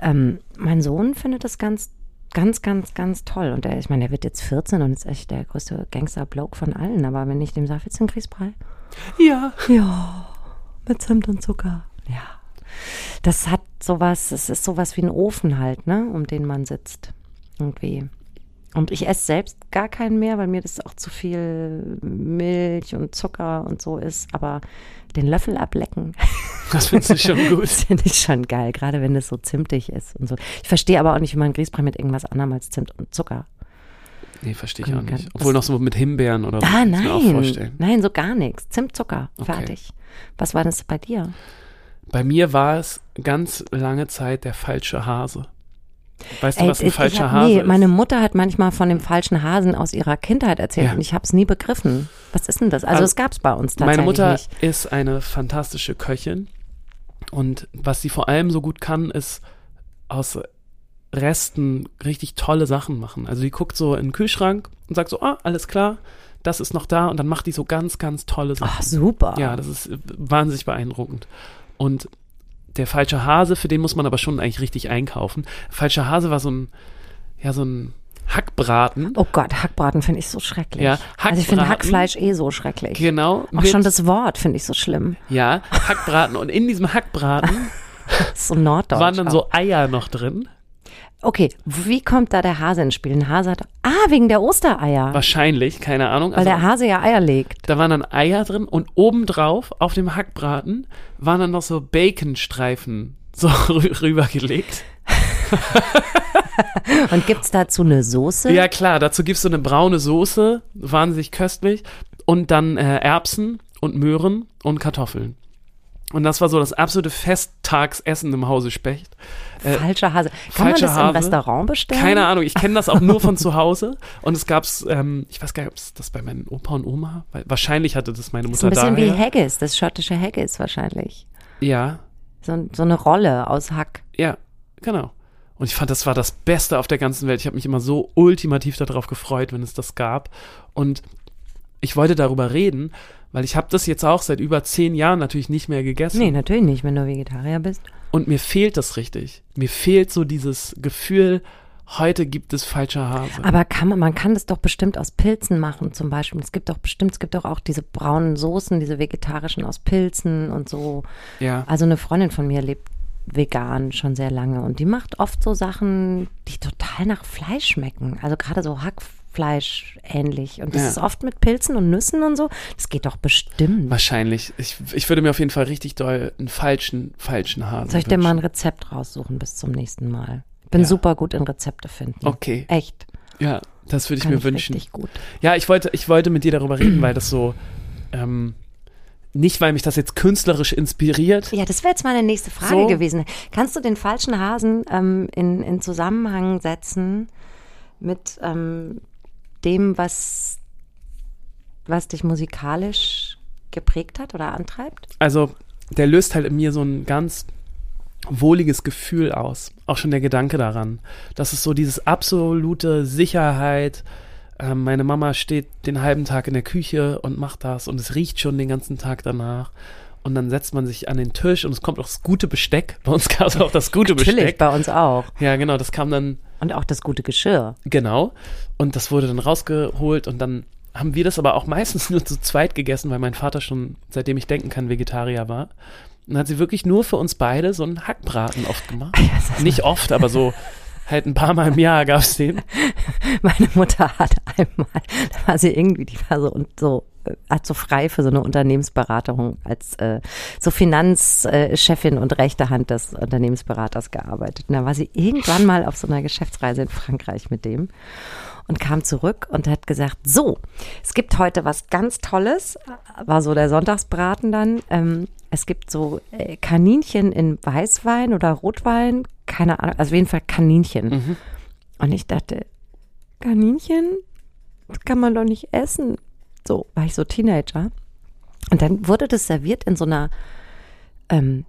Speaker 2: ähm, mein Sohn findet das ganz, ganz, ganz, ganz toll. Und er, ich meine, der wird jetzt 14 und ist echt der größte Gangster-Bloke von allen. Aber wenn ich dem sage, willst du einen Grießbrei?
Speaker 3: Ja.
Speaker 2: Ja, mit Zimt und Zucker. Ja. Das hat sowas, es ist sowas wie ein Ofen halt, ne, um den man sitzt. Irgendwie. Und ich esse selbst gar keinen mehr, weil mir das auch zu viel Milch und Zucker und so ist. Aber den Löffel ablecken,
Speaker 3: Das findest du schon gut.
Speaker 2: das finde ich schon geil, gerade wenn es so zimtig ist und so. Ich verstehe aber auch nicht, wie man Grießbrei mit irgendwas anderem als Zimt und Zucker.
Speaker 3: Nee, verstehe ich auch nicht. Obwohl noch so mit Himbeeren oder so.
Speaker 2: Ah,
Speaker 3: mir auch
Speaker 2: nein.
Speaker 3: vorstellen.
Speaker 2: Nein, so gar nichts. Zimt, Zucker.
Speaker 3: Okay.
Speaker 2: Fertig. Was war das bei dir?
Speaker 3: Bei mir war es ganz lange Zeit der falsche Hase. Weißt du, was ein falscher
Speaker 2: hab,
Speaker 3: Hase
Speaker 2: nee,
Speaker 3: ist?
Speaker 2: meine Mutter hat manchmal von dem falschen Hasen aus ihrer Kindheit erzählt
Speaker 3: Ja.
Speaker 2: und ich habe es nie begriffen. Was ist denn das? Also
Speaker 3: Also,
Speaker 2: es gab es bei uns tatsächlich
Speaker 3: Meine Mutter
Speaker 2: nicht.
Speaker 3: ist eine fantastische Köchin und was sie vor allem so gut kann, ist aus Resten richtig tolle Sachen machen. Also die guckt so in den Kühlschrank und sagt so, ah, alles klar, das ist noch da und dann macht die so ganz, ganz tolle Sachen.
Speaker 2: Ach, super.
Speaker 3: Ja, das ist wahnsinnig beeindruckend. Und der falsche Hase, für den muss man aber schon eigentlich richtig einkaufen. Falscher Hase war so ein, ja, so ein Hackbraten.
Speaker 2: Oh Gott, Hackbraten finde ich so schrecklich.
Speaker 3: Ja,
Speaker 2: also ich finde
Speaker 3: Hackbraten.
Speaker 2: Hackfleisch eh so schrecklich.
Speaker 3: Genau.
Speaker 2: Auch schon das Wort finde ich so schlimm.
Speaker 3: Ja, Hackbraten. Und in diesem Hackbraten
Speaker 2: so norddeutsch.
Speaker 3: waren dann
Speaker 2: auch.
Speaker 3: so Eier noch drin.
Speaker 2: Okay, wie kommt da der Hase ins Spiel? Ein Hase hat. Ah, wegen der Ostereier.
Speaker 3: Wahrscheinlich, keine Ahnung.
Speaker 2: Weil
Speaker 3: Also,
Speaker 2: der Hase ja Eier legt.
Speaker 3: da waren dann Eier drin und obendrauf auf dem Hackbraten waren dann noch so Baconstreifen so rü- rübergelegt.
Speaker 2: Und gibt's dazu eine Soße?
Speaker 3: Ja, klar, dazu gibst du eine braune Soße, wahnsinnig köstlich, und dann äh, Erbsen und Möhren und Kartoffeln. Und das war so das absolute Festtagsessen im Hause Specht. Äh,
Speaker 2: Falscher Hase. Kann man
Speaker 3: falscher
Speaker 2: das im
Speaker 3: Hase.
Speaker 2: Restaurant bestellen?
Speaker 3: keine Ahnung, ich kenne das auch nur von zu Hause. Und es gab's, ähm, ich weiß gar nicht, ob es das bei meinen Opa und Oma, weil wahrscheinlich hatte das meine
Speaker 2: Das
Speaker 3: Mutter
Speaker 2: ein bisschen
Speaker 3: daher.
Speaker 2: wie Haggis, das schottische Haggis wahrscheinlich.
Speaker 3: Ja,
Speaker 2: So, so eine Rolle aus Hack.
Speaker 3: ja, genau. Und ich fand, das war das Beste auf der ganzen Welt. Ich habe mich immer so ultimativ darauf gefreut, wenn es das gab. Und ich wollte darüber reden, weil ich habe das jetzt auch seit über zehn Jahren natürlich nicht mehr gegessen.
Speaker 2: Nee, natürlich nicht, wenn du Vegetarier bist.
Speaker 3: Und mir fehlt das richtig. Mir fehlt so dieses Gefühl, heute gibt es falscher Hase.
Speaker 2: Aber kann man, man kann das doch bestimmt aus Pilzen machen, zum Beispiel. Es gibt doch bestimmt, es gibt doch auch diese braunen Soßen, diese vegetarischen aus Pilzen und so.
Speaker 3: ja.
Speaker 2: Also eine Freundin von mir lebt vegan schon sehr lange und die macht oft so Sachen, die total nach Fleisch schmecken. Also gerade so Hackfleisch ähnlich. Und das
Speaker 3: Ja.
Speaker 2: ist oft mit Pilzen und Nüssen und so. Das geht doch bestimmt.
Speaker 3: Wahrscheinlich. Ich, ich würde mir auf jeden Fall richtig doll einen falschen, falschen Hasen
Speaker 2: Soll ich dir mal ein. Rezept raussuchen bis zum nächsten Mal? Ich bin
Speaker 3: Ja.
Speaker 2: super gut in Rezepte finden.
Speaker 3: Okay.
Speaker 2: Echt.
Speaker 3: Ja, das würde ich
Speaker 2: Kann
Speaker 3: mir
Speaker 2: ich
Speaker 3: wünschen.
Speaker 2: richtig gut.
Speaker 3: Ja, ich wollte, ich wollte mit dir darüber reden, weil das so, ähm, nicht weil mich das jetzt künstlerisch inspiriert.
Speaker 2: Ja, das wäre jetzt meine nächste Frage
Speaker 3: So.
Speaker 2: gewesen. Kannst du den falschen Hasen ähm, in, in Zusammenhang setzen mit ähm, dem, was, was dich musikalisch geprägt hat oder antreibt?
Speaker 3: Also, der löst halt in mir so ein ganz wohliges Gefühl aus. Auch schon der Gedanke daran. Das ist so dieses absolute Sicherheit. Ähm, meine Mama steht den halben Tag in der Küche und macht das und es riecht schon den ganzen Tag danach. Und dann setzt man sich an den Tisch und es kommt auch das gute Besteck. Bei uns gab es auch das gute
Speaker 2: Natürlich,
Speaker 3: Besteck.
Speaker 2: bei uns auch.
Speaker 3: Ja, genau, das kam dann
Speaker 2: Und auch das gute Geschirr.
Speaker 3: Genau. Und das wurde dann rausgeholt und dann haben wir das aber auch meistens nur zu zweit gegessen, weil mein Vater schon, seitdem ich denken kann, Vegetarier war. Und dann hat sie wirklich nur für uns beide so einen Hackbraten oft gemacht. Nicht oft, aber so halt ein paar Mal im Jahr gab's den.
Speaker 2: Meine Mutter hat einmal, da war sie irgendwie, die war so und so äh, hat so frei für so eine Unternehmensberatung als äh, so Finanzchefin und rechte Hand des Unternehmensberaters gearbeitet. Und da war sie irgendwann mal auf so einer Geschäftsreise in Frankreich mit dem und kam zurück und hat gesagt, so, es gibt heute was ganz Tolles, war so der Sonntagsbraten dann. Ähm, es gibt so äh, Kaninchen in Weißwein oder Rotwein, keine Ahnung, also auf jeden Fall Kaninchen.
Speaker 3: Mhm.
Speaker 2: Und ich dachte, Kaninchen, das kann man doch nicht essen. So, war ich so Teenager. Und dann wurde das serviert in so einer, ähm,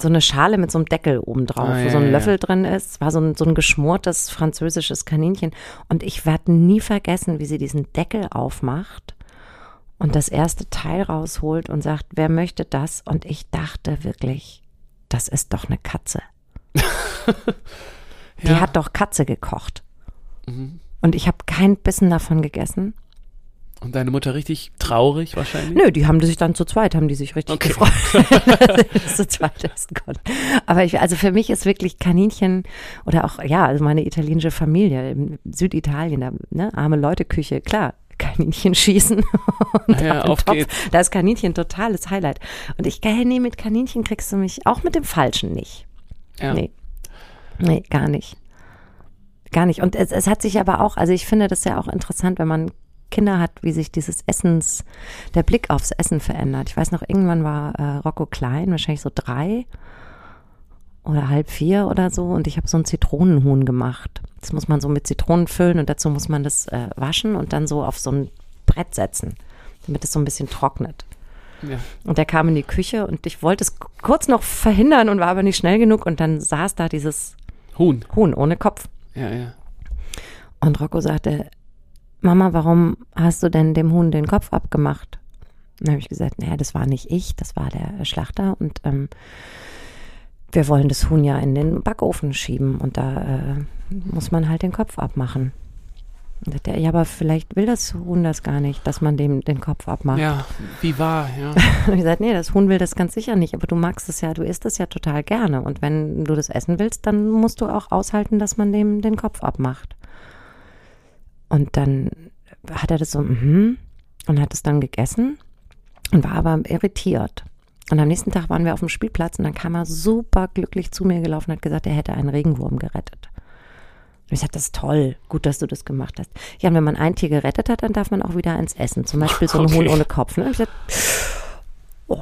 Speaker 2: so eine Schale mit so einem Deckel oben drauf,
Speaker 3: Ah,
Speaker 2: wo
Speaker 3: ja,
Speaker 2: so ein Löffel
Speaker 3: ja.
Speaker 2: drin ist. Es war so ein, so ein geschmortes französisches Kaninchen. Und ich werde nie vergessen, wie sie diesen Deckel aufmacht und das erste Teil rausholt und sagt, wer möchte das? Und ich dachte wirklich, das ist doch eine Katze. Die
Speaker 3: Ja.
Speaker 2: hat doch Katze gekocht.
Speaker 3: Mhm.
Speaker 2: Und ich habe keinen Bissen davon gegessen.
Speaker 3: Und deine Mutter richtig traurig wahrscheinlich?
Speaker 2: Nö, die haben sich dann zu zweit, haben die sich richtig
Speaker 3: Okay.
Speaker 2: gefreut, dass zu zweit essen konnten. Aber ich, also für mich ist wirklich Kaninchen oder auch, ja, also meine italienische Familie in Süditalien, da, ne, arme Leute Küche, klar, Kaninchen schießen. und
Speaker 3: Ja,
Speaker 2: auf Topf.
Speaker 3: geht's.
Speaker 2: Da ist Kaninchen totales Highlight. Und ich, geil, nee, mit Kaninchen kriegst du mich, auch mit dem Falschen nicht.
Speaker 3: Ja.
Speaker 2: Nee. Nee, gar nicht. Gar nicht. Und es, es hat sich aber auch, also ich finde das ja auch interessant, wenn man Kinder hat, wie sich dieses Essens, der Blick aufs Essen verändert. Ich weiß noch, irgendwann war äh, Rocco klein, wahrscheinlich so drei oder halb vier oder so und ich habe so ein Zitronenhuhn gemacht. Das muss man so mit Zitronen füllen und dazu muss man das äh, waschen und dann so auf so ein Brett setzen, damit es so ein bisschen trocknet.
Speaker 3: Ja.
Speaker 2: Und der kam in die Küche und ich wollte es kurz noch verhindern und war aber nicht schnell genug und dann saß da dieses
Speaker 3: Huhn.
Speaker 2: Huhn ohne Kopf.
Speaker 3: Ja, ja.
Speaker 2: Und Rocco sagte, Mama, warum hast du denn dem Huhn den Kopf abgemacht? Dann habe ich gesagt, naja, das war nicht ich, das war der Schlachter und ähm, wir wollen das Huhn ja in den Backofen schieben und da äh, muss man halt den Kopf abmachen. Und sagte er, ja, aber vielleicht will das Huhn das gar nicht, dass man dem den Kopf abmacht.
Speaker 3: Ja, wie war, ja.
Speaker 2: Und ich gesagt, nee, das Huhn will das ganz sicher nicht, aber du magst es ja, du isst es ja total gerne. Und wenn du das essen willst, dann musst du auch aushalten, dass man dem den Kopf abmacht. Und dann hat er das so, mhm, und hat es dann gegessen und war aber irritiert. Und am nächsten Tag waren wir auf dem Spielplatz und dann kam er super glücklich zu mir gelaufen und hat gesagt, er hätte einen Regenwurm gerettet. Ich sagte, das ist toll, gut, dass du das gemacht hast. Ja, und wenn man ein Tier gerettet hat, dann darf man auch wieder eins essen. Zum Beispiel so ein
Speaker 3: Okay.
Speaker 2: Huhn ohne Kopf. Ne? Und ich sagte,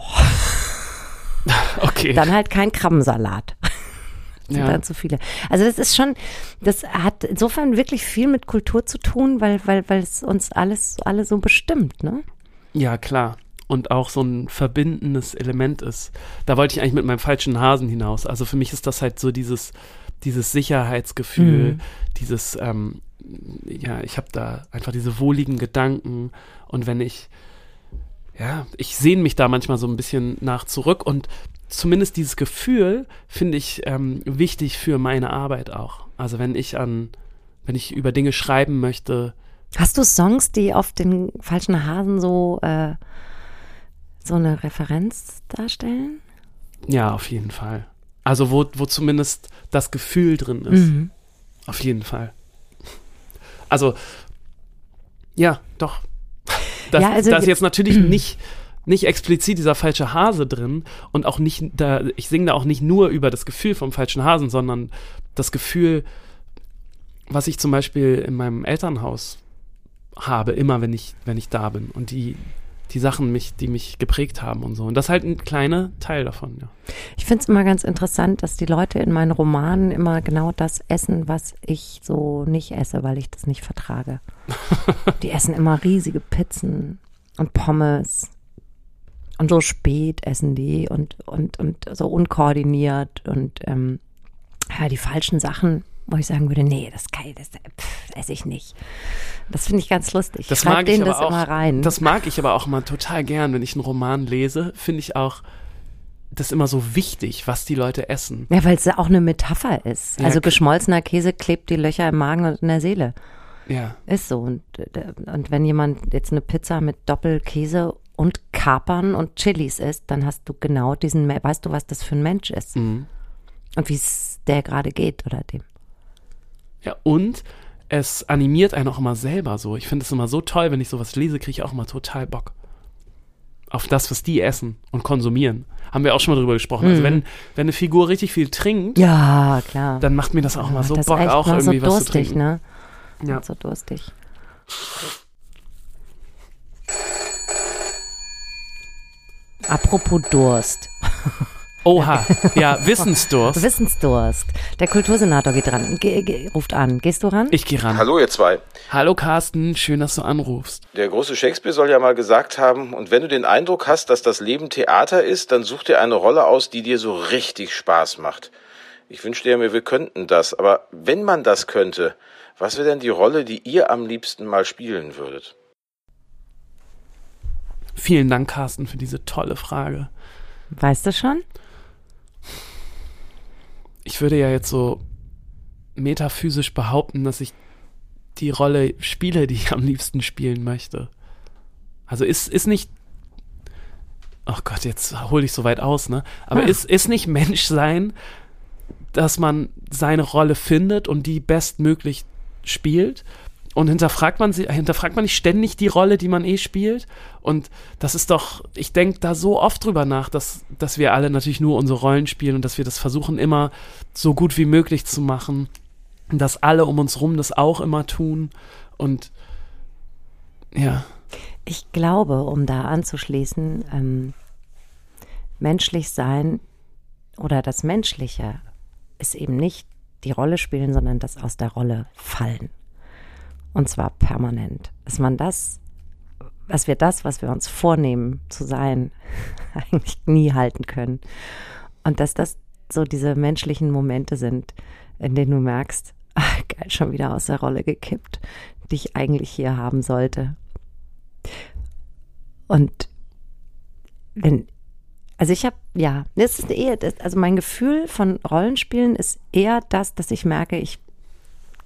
Speaker 3: Okay.
Speaker 2: Dann halt kein Krabbensalat. sind
Speaker 3: Ja.
Speaker 2: dann zu viele. Also das ist schon, das hat insofern wirklich viel mit Kultur zu tun, weil, weil, weil es uns alles, alle so bestimmt, ne?
Speaker 3: Ja, klar. Und auch so ein verbindendes Element ist. Da wollte ich eigentlich mit meinem falschen Hasen hinaus. Also für mich ist das halt so dieses, dieses Sicherheitsgefühl,
Speaker 2: Mhm.
Speaker 3: dieses, ähm, ja, ich habe da einfach diese wohligen Gedanken. Und wenn ich, ja, ich sehne mich da manchmal so ein bisschen nach zurück und zumindest dieses Gefühl finde ich ähm, wichtig für meine Arbeit auch. Also wenn ich an, wenn ich über Dinge schreiben möchte,
Speaker 2: Hast du Songs, die auf den falschen Hasen so, äh, so eine Referenz darstellen?
Speaker 3: Ja, auf jeden Fall. Also wo, wo zumindest das Gefühl drin ist.
Speaker 2: Mhm.
Speaker 3: Auf jeden Fall. Also, ja, doch. Das,
Speaker 2: Ja, also
Speaker 3: da ist jetzt natürlich nicht, nicht explizit dieser falsche Hase drin und auch nicht, da, ich singe da auch nicht nur über das Gefühl vom falschen Hasen, sondern das Gefühl, was ich zum Beispiel in meinem Elternhaus habe, immer wenn ich, wenn ich da bin und die, die Sachen, mich, die mich geprägt haben und so. Und das ist halt ein kleiner Teil davon, ja.
Speaker 2: Ich finde es immer ganz interessant, dass die Leute in meinen Romanen immer genau das essen, was ich so nicht esse, weil ich das nicht vertrage. die essen immer riesige Pizzen und Pommes. Und so spät essen die und, und, und so unkoordiniert und ähm, ja, die falschen Sachen, wo ich sagen würde, nee, das, kann ich- das pff, esse ich nicht. Das finde ich ganz lustig.
Speaker 3: Das
Speaker 2: Schreib
Speaker 3: mag ich
Speaker 2: denen
Speaker 3: aber
Speaker 2: das
Speaker 3: auch,
Speaker 2: immer rein.
Speaker 3: Das mag ich aber auch mal total gern, wenn ich einen Roman lese, finde ich auch das immer so wichtig, was die Leute essen.
Speaker 2: ja, weil es ja auch eine Metapher ist.
Speaker 3: Ja,
Speaker 2: also geschmolzener Käse klebt die Löcher im Magen und in der Seele.
Speaker 3: Ja,
Speaker 2: Ist so. Und, äh, und wenn jemand jetzt eine Pizza mit Doppelkäse und Kapern und Chilis isst, dann hast du genau diesen, weißt du, was das für ein Mensch ist
Speaker 3: mhm.
Speaker 2: und wie es der gerade geht oder dem.
Speaker 3: Ja und es animiert einen auch immer selber so. Ich finde es immer so toll, wenn ich sowas lese, kriege ich auch immer total Bock. Auf das, was die essen und konsumieren. Haben wir auch schon mal drüber gesprochen. Also
Speaker 2: Mhm.
Speaker 3: wenn, wenn eine Figur richtig viel trinkt,
Speaker 2: Ja, klar.
Speaker 3: dann macht mir das auch immer so
Speaker 2: das ist
Speaker 3: Bock, auch irgendwie
Speaker 2: so
Speaker 3: was zu
Speaker 2: durstig,
Speaker 3: trinken.
Speaker 2: ne?
Speaker 3: Ja.
Speaker 2: So durstig. Apropos Durst.
Speaker 3: Oha, ja, Wissensdurst.
Speaker 2: Wissensdurst. Der Kultursenator geht ran, ge, ge, ruft an. Gehst du ran?
Speaker 3: Ich gehe ran.
Speaker 4: Hallo ihr zwei.
Speaker 3: Hallo Carsten, schön, dass du anrufst.
Speaker 4: Der große Shakespeare soll ja mal gesagt haben, und wenn du den Eindruck hast, dass das Leben Theater ist, dann such dir eine Rolle aus, die dir so richtig Spaß macht. Ich wünschte ja mir, wir könnten das, aber wenn man das könnte, was wäre denn die Rolle, die ihr am liebsten mal spielen würdet?
Speaker 3: Vielen Dank, Carsten, für diese tolle Frage.
Speaker 2: Weißt du schon?
Speaker 3: Ich würde ja jetzt so metaphysisch behaupten, dass ich die Rolle spiele, die ich am liebsten spielen möchte. Also ist, ist nicht. Ach Gott, jetzt hole ich so weit aus, ne? Aber
Speaker 2: Ah.
Speaker 3: ist, ist nicht Menschsein, dass man seine Rolle findet und die bestmöglich spielt? Und hinterfragt man sie, hinterfragt man nicht ständig die Rolle, die man eh spielt? Und das ist doch, ich denke da so oft drüber nach, dass, dass wir alle natürlich nur unsere Rollen spielen und dass wir das versuchen, immer so gut wie möglich zu machen. Und dass alle um uns rum das auch immer tun. Und ja,
Speaker 2: Ich glaube, um da anzuschließen, ähm, menschlich sein oder das Menschliche ist eben nicht die Rolle spielen, sondern das aus der Rolle fallen. Und zwar permanent. Dass man das, dass wir das, was wir uns vornehmen zu sein, eigentlich nie halten können. Und dass das so diese menschlichen Momente sind, in denen du merkst, ah, geil, schon wieder aus der Rolle gekippt, die ich eigentlich hier haben sollte. Und wenn, also ich habe, ja, das ist eher, das, also mein Gefühl von Rollenspielen ist eher das, dass ich merke, ich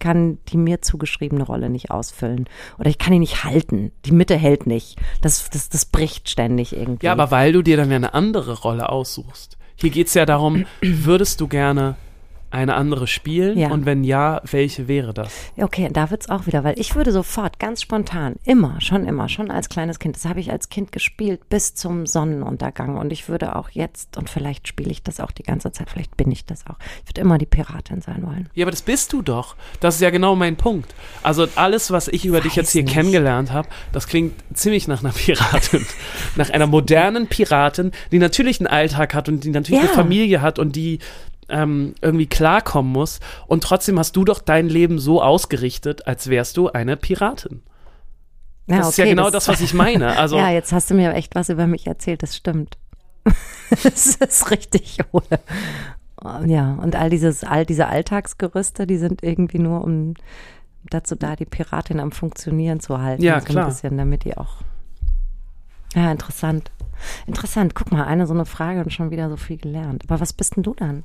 Speaker 2: kann die mir zugeschriebene Rolle nicht ausfüllen. Oder ich kann die nicht halten. Die Mitte hält nicht. Das, das, das bricht ständig irgendwie.
Speaker 3: Ja, aber weil du dir dann ja eine andere Rolle aussuchst. Hier geht's ja darum, würdest du gerne eine andere spielen?
Speaker 2: Ja.
Speaker 3: Und wenn ja, welche wäre das?
Speaker 2: Okay, da wird's auch wieder, weil ich würde sofort, ganz spontan, immer, schon immer, schon als kleines Kind, das habe ich als Kind gespielt bis zum Sonnenuntergang und ich würde auch jetzt, und vielleicht spiele ich das auch die ganze Zeit, vielleicht bin ich das auch, ich würde immer die Piratin sein wollen.
Speaker 3: Ja, aber das bist du doch. Das ist ja genau mein Punkt. Also alles, was ich über dich
Speaker 2: Weiß
Speaker 3: jetzt hier
Speaker 2: nicht.
Speaker 3: kennengelernt habe, das klingt ziemlich nach einer Piratin. nach einer modernen Piratin, die natürlich einen Alltag hat und die natürlich
Speaker 2: Ja.
Speaker 3: eine Familie hat und die ähm, irgendwie klarkommen muss. Und trotzdem hast du doch dein Leben so ausgerichtet, als wärst du eine Piratin.
Speaker 2: Ja,
Speaker 3: Das ist ja
Speaker 2: okay,
Speaker 3: genau das, was ich meine. Also
Speaker 2: ja, jetzt hast du mir echt was über mich erzählt, das stimmt. das ist richtig, Ole. Ja, und all dieses, all diese Alltagsgerüste, die sind irgendwie nur um dazu da, die Piratin am Funktionieren zu halten.
Speaker 3: Ja,
Speaker 2: so
Speaker 3: klar.
Speaker 2: Ein bisschen, damit die auch. Ja, interessant. Interessant. Guck mal, eine so eine Frage und schon wieder so viel gelernt. Aber was bist denn du dann?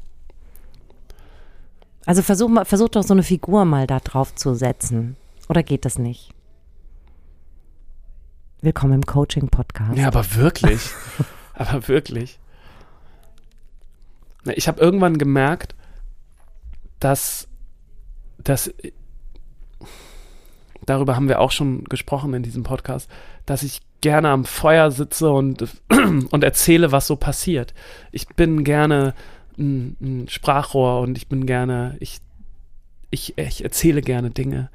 Speaker 2: Also versuch mal, versuch doch so eine Figur mal da drauf zu setzen. Oder geht das nicht? Willkommen im Coaching-Podcast.
Speaker 3: Ja, aber wirklich. aber wirklich. Ich habe irgendwann gemerkt, dass, dass darüber haben wir auch schon gesprochen in diesem Podcast, dass ich gerne am Feuer sitze und, und erzähle, was so passiert. Ich bin gerne ein, ein Sprachrohr und ich bin gerne, ich, ich, ich erzähle gerne Dinge.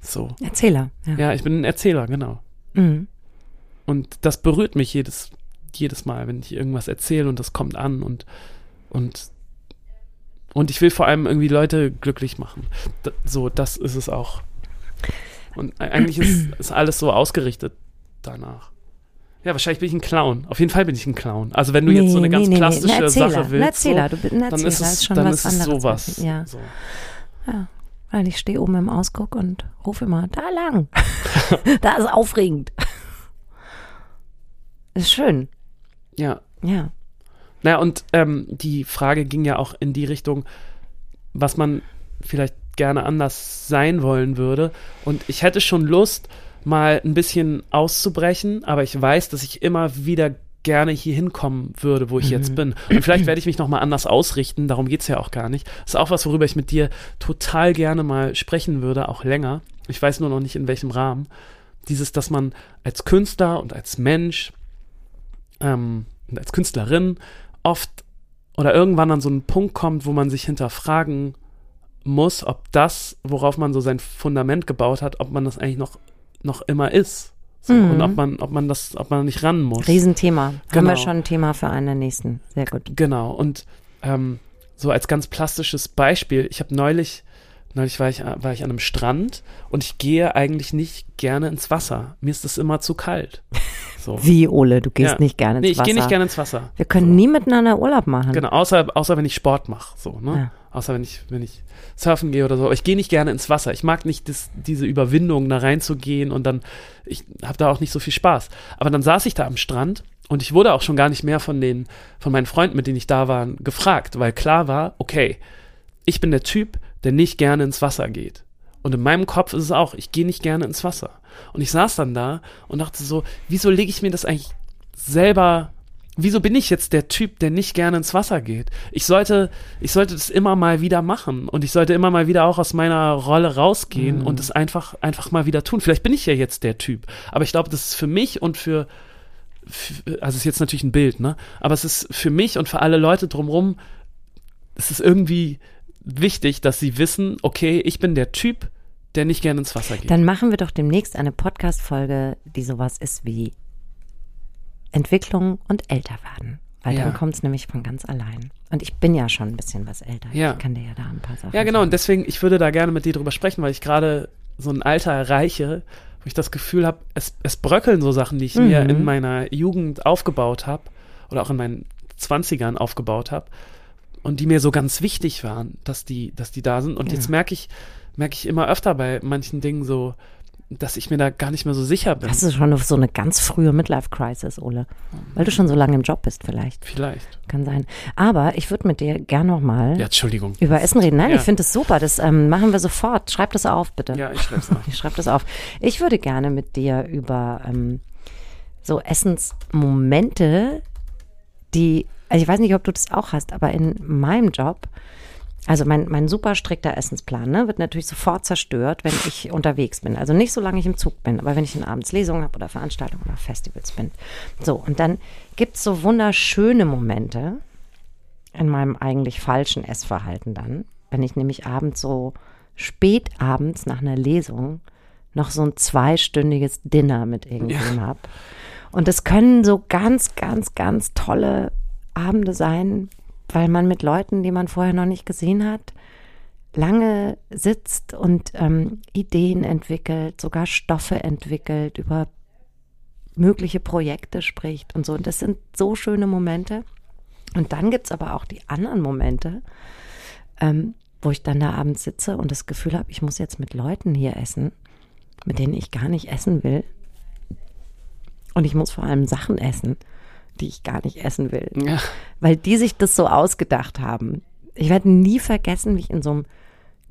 Speaker 3: So.
Speaker 2: Erzähler. Ja.
Speaker 3: Ja, ich bin ein Erzähler, genau.
Speaker 2: Mhm.
Speaker 3: Und das berührt mich jedes, jedes Mal, wenn ich irgendwas erzähle und das kommt an und, und, und ich will vor allem irgendwie Leute glücklich machen. D so, das ist es auch. Und e- eigentlich ist, ist alles so ausgerichtet danach. Ja, wahrscheinlich bin ich ein Clown. Auf jeden Fall bin ich ein Clown. Also wenn du jetzt so eine ganz
Speaker 2: Ein
Speaker 3: klassische
Speaker 2: Erzähler,
Speaker 3: Sache willst,
Speaker 2: Erzähler,
Speaker 3: so,
Speaker 2: du bist ein Erzähler,
Speaker 3: dann ist es,
Speaker 2: ist schon
Speaker 3: dann
Speaker 2: was
Speaker 3: ist es
Speaker 2: anderes.
Speaker 3: sowas.
Speaker 2: Ja,
Speaker 3: So.
Speaker 2: ja. Weil ich stehe oben im Ausguck und rufe immer, da lang. da ist aufregend. ist schön.
Speaker 3: Ja,
Speaker 2: Ja.
Speaker 3: Naja, und ähm, die Frage ging ja auch in die Richtung, was man vielleicht gerne anders sein wollen würde. Und ich hätte schon Lust, mal ein bisschen auszubrechen, aber ich weiß, dass ich immer wieder gerne hier hinkommen würde, wo ich
Speaker 2: Mhm.
Speaker 3: jetzt bin. Und vielleicht werde ich mich nochmal anders ausrichten, darum geht's ja auch gar nicht. Das ist auch was, worüber ich mit dir total gerne mal sprechen würde, auch länger. Ich weiß nur noch nicht, in welchem Rahmen. Dieses, dass man als Künstler und als Mensch ähm, und als Künstlerin oft oder irgendwann an so einen Punkt kommt, wo man sich hinterfragen muss, ob das, worauf man so sein Fundament gebaut hat, ob man das eigentlich noch, noch immer ist. So,
Speaker 2: Mhm.
Speaker 3: Und ob man, ob man das, ob man nicht ran muss.
Speaker 2: Riesenthema. Haben
Speaker 3: Genau.
Speaker 2: wir schon ein Thema für einen der nächsten. Sehr gut.
Speaker 3: Genau. Und ähm, so als ganz plastisches Beispiel, ich habe neulich, neulich war ich, war ich an einem Strand und ich gehe eigentlich nicht gerne ins Wasser. Mir ist es immer zu kalt. So.
Speaker 2: Wie, Ole, du gehst
Speaker 3: Ja.
Speaker 2: nicht gerne ins
Speaker 3: Nee, ich
Speaker 2: Wasser.
Speaker 3: gehe nicht gerne ins Wasser.
Speaker 2: Wir können nie miteinander Urlaub machen.
Speaker 3: Genau, außer, außer wenn ich Sport mache, so, ne?
Speaker 2: Ja.
Speaker 3: Außer wenn ich, wenn ich surfen gehe oder so. Ich gehe nicht gerne ins Wasser. Ich mag nicht das, diese Überwindung, da reinzugehen und dann, ich habe da auch nicht so viel Spaß. Aber dann saß ich da am Strand und ich wurde auch schon gar nicht mehr von den, von meinen Freunden, mit denen ich da war, gefragt, weil klar war, okay, ich bin der Typ, der nicht gerne ins Wasser geht. Und in meinem Kopf ist es auch, ich gehe nicht gerne ins Wasser. Und ich saß dann da und dachte so, wieso lege ich mir das eigentlich selber, wieso bin ich jetzt der Typ, der nicht gerne ins Wasser geht? Ich sollte, ich sollte das immer mal wieder machen und ich sollte immer mal wieder auch aus meiner Rolle rausgehen und es einfach, einfach mal wieder tun. Vielleicht bin ich ja jetzt der Typ, aber ich glaube, das ist für mich und für, für also es ist jetzt natürlich ein Bild, ne? Aber es ist für mich und für alle Leute drumherum, es ist irgendwie wichtig, dass sie wissen, okay, ich bin der Typ, der nicht gerne ins Wasser geht.
Speaker 2: Dann machen wir doch demnächst eine Podcast-Folge, die sowas ist wie Entwicklung und Älterwerden. Weil
Speaker 3: Ja.
Speaker 2: dann kommt es nämlich von ganz allein. Und ich bin ja schon ein bisschen was älter.
Speaker 3: Ja.
Speaker 2: Ich kann dir ja da ein paar Sachen
Speaker 3: Ja, genau.
Speaker 2: sagen.
Speaker 3: Und deswegen, ich würde da gerne mit dir drüber sprechen, weil ich gerade so ein Alter erreiche, wo ich das Gefühl habe, es, es bröckeln so Sachen, die ich mir
Speaker 2: Mhm.
Speaker 3: in meiner Jugend aufgebaut habe oder auch in meinen Zwanzigern aufgebaut habe und die mir so ganz wichtig waren, dass die, dass die da sind. Und jetzt merke ich, merke ich immer öfter bei manchen Dingen so, dass ich mir da gar nicht mehr so sicher bin.
Speaker 2: Hast du schon so eine ganz frühe Midlife-Crisis, Ole? Weil du schon so lange im Job bist vielleicht.
Speaker 3: Vielleicht.
Speaker 2: Kann sein. Aber ich würde mit dir gern nochmal
Speaker 3: Ja, Entschuldigung.
Speaker 2: über Essen reden. Nein,
Speaker 3: Ja.
Speaker 2: ich finde es super. Das ähm, machen wir sofort. Schreib das auf, bitte.
Speaker 3: Ja, ich schreib's auf.
Speaker 2: Ich schreibe das auf. Ich würde gerne mit dir über ähm, so Essensmomente, die, also ich weiß nicht, ob du das auch hast, aber in meinem Job, also mein, mein super strikter Essensplan, ne, wird natürlich sofort zerstört, wenn ich unterwegs bin. Also nicht solange ich im Zug bin, aber wenn ich dann abends Lesungen habe oder Veranstaltungen oder Festivals bin. So, und dann gibt es so wunderschöne Momente in meinem eigentlich falschen Essverhalten dann, wenn ich nämlich abends so spät abends nach einer Lesung noch so ein zweistündiges Dinner mit irgendwem hab. Und es können so ganz, ganz, ganz tolle Abende sein, weil man mit Leuten, die man vorher noch nicht gesehen hat, lange sitzt und ähm, Ideen entwickelt, sogar Stoffe entwickelt, über mögliche Projekte spricht und so. Und das sind so schöne Momente. Und dann gibt's aber auch die anderen Momente, ähm, wo ich dann da abends sitze und das Gefühl habe, ich muss jetzt mit Leuten hier essen, mit denen ich gar nicht essen will. Und ich muss vor allem Sachen essen, die ich gar nicht essen will
Speaker 3: Ja.
Speaker 2: weil die sich das so ausgedacht haben. Ich werde nie vergessen, wie ich in so einem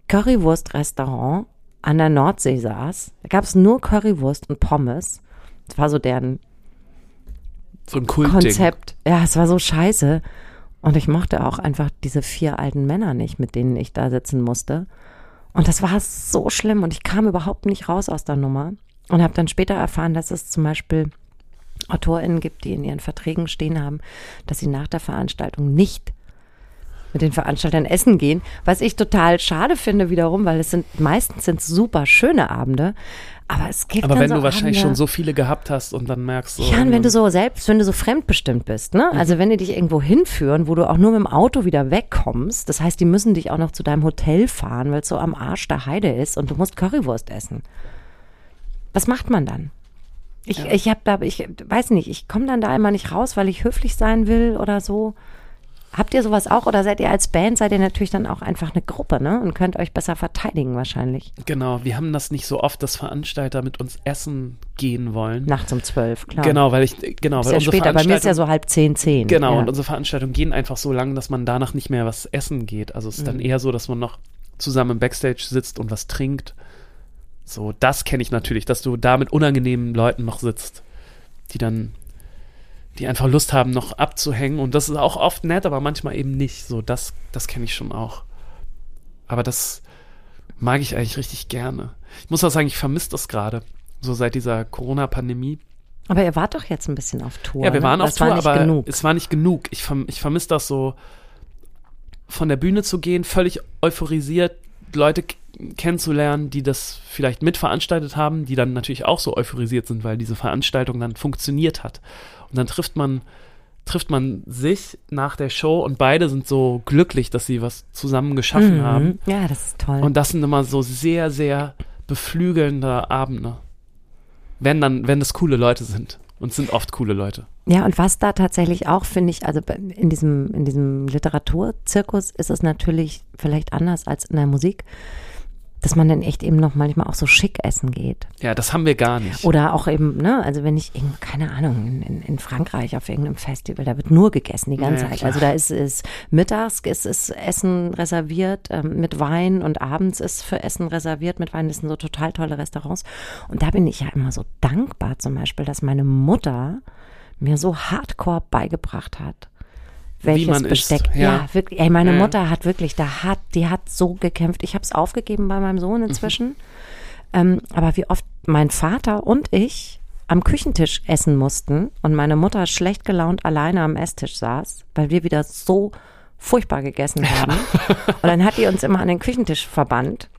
Speaker 2: Currywurst-Restaurant an der Nordsee saß. Da gab es nur Currywurst und Pommes. Das war so deren
Speaker 3: So ein Kultding.
Speaker 2: Konzept. Ja, es war so scheiße. Und ich mochte auch einfach diese vier alten Männer nicht, mit denen ich da sitzen musste. Und das war so schlimm und ich kam überhaupt nicht raus aus der Nummer und habe dann später erfahren, dass es zum Beispiel AutorInnen gibt, die in ihren Verträgen stehen haben, dass sie nach der Veranstaltung nicht mit den Veranstaltern essen gehen, was ich total schade finde wiederum, weil es sind meistens sind super schöne Abende, aber es gibt
Speaker 3: Aber wenn
Speaker 2: so
Speaker 3: du wahrscheinlich
Speaker 2: Abende,
Speaker 3: schon so viele gehabt hast und dann merkst so.
Speaker 2: ja, und wenn du so selbst, wenn du so fremdbestimmt bist, ne? Also wenn die dich irgendwo hinführen, wo du auch nur mit dem Auto wieder wegkommst, das heißt, die müssen dich auch noch zu deinem Hotel fahren, weil es so am Arsch der Heide ist und du musst Currywurst essen. Was macht man dann? Ich, ich hab da, ich weiß nicht, ich komme dann da immer nicht raus, weil ich höflich sein will oder so. Habt ihr sowas auch oder seid ihr als Band, seid ihr natürlich dann auch einfach eine Gruppe, ne? Und könnt euch besser verteidigen wahrscheinlich.
Speaker 3: Genau, wir haben das nicht so oft, dass Veranstalter mit uns essen gehen wollen.
Speaker 2: Nachts um zwölf, klar.
Speaker 3: Genau, weil ich, genau,
Speaker 2: Ist
Speaker 3: weil
Speaker 2: ja
Speaker 3: unsere
Speaker 2: später, bei mir ist ja so halb zehn, zehn.
Speaker 3: Genau,
Speaker 2: ja.
Speaker 3: und unsere Veranstaltungen gehen einfach so lang, dass man danach nicht mehr was essen geht. Also es ist
Speaker 2: Mhm.
Speaker 3: dann eher so, dass man noch zusammen im Backstage sitzt und was trinkt. So, das kenne ich natürlich, dass du da mit unangenehmen Leuten noch sitzt, die dann, die einfach Lust haben, noch abzuhängen. Und das ist auch oft nett, aber manchmal eben nicht. So, das, das kenne ich schon auch. Aber das mag ich eigentlich richtig gerne. Ich muss auch sagen, ich vermisse das gerade. So seit dieser Corona-Pandemie.
Speaker 2: Aber ihr wart doch jetzt ein bisschen auf Tour.
Speaker 3: Ja, wir
Speaker 2: ne?
Speaker 3: waren auf
Speaker 2: das
Speaker 3: Tour,
Speaker 2: war
Speaker 3: aber
Speaker 2: genug.
Speaker 3: es war nicht genug. Ich, verm ich vermisse das so, von der Bühne zu gehen, völlig euphorisiert, Leute kennenzulernen, die das vielleicht mitveranstaltet haben, die dann natürlich auch so euphorisiert sind, weil diese Veranstaltung dann funktioniert hat. Und dann trifft man, trifft man sich nach der Show und beide sind so glücklich, dass sie was zusammen geschaffen
Speaker 2: Mhm.
Speaker 3: haben.
Speaker 2: Ja, das ist toll.
Speaker 3: Und das sind immer so sehr, sehr beflügelnde Abende. Wenn dann, wenn das coole Leute sind. Und sind oft coole Leute.
Speaker 2: Ja, und was da tatsächlich auch, finde ich, also in diesem, in diesem Literaturzirkus ist es natürlich vielleicht anders als in der Musik, dass man dann echt eben noch manchmal auch so schick essen geht.
Speaker 3: Ja, das haben wir gar nicht.
Speaker 2: Oder auch eben, ne, also wenn ich, in, keine Ahnung, in, in, Frankreich auf irgendeinem Festival, da wird nur gegessen die ganze
Speaker 3: Ja,
Speaker 2: Zeit.
Speaker 3: klar.
Speaker 2: Also da ist es mittags ist, ist Essen reserviert ähm, mit Wein und abends ist für Essen reserviert mit Wein. Das sind so total tolle Restaurants. Und da bin ich ja immer so dankbar zum Beispiel, dass meine Mutter mir so hardcore beigebracht hat. Welches Besteck.
Speaker 3: ja.
Speaker 2: Ja, wirklich. Ey, meine
Speaker 3: Ja, ja.
Speaker 2: Mutter hat wirklich, da hat, die hat so gekämpft. Ich habe es aufgegeben bei meinem Sohn inzwischen. Ähm, aber wie oft mein Vater und ich am Küchentisch essen mussten und meine Mutter schlecht gelaunt alleine am Esstisch saß, weil wir wieder so furchtbar gegessen haben. Und dann hat die uns immer an den Küchentisch verbannt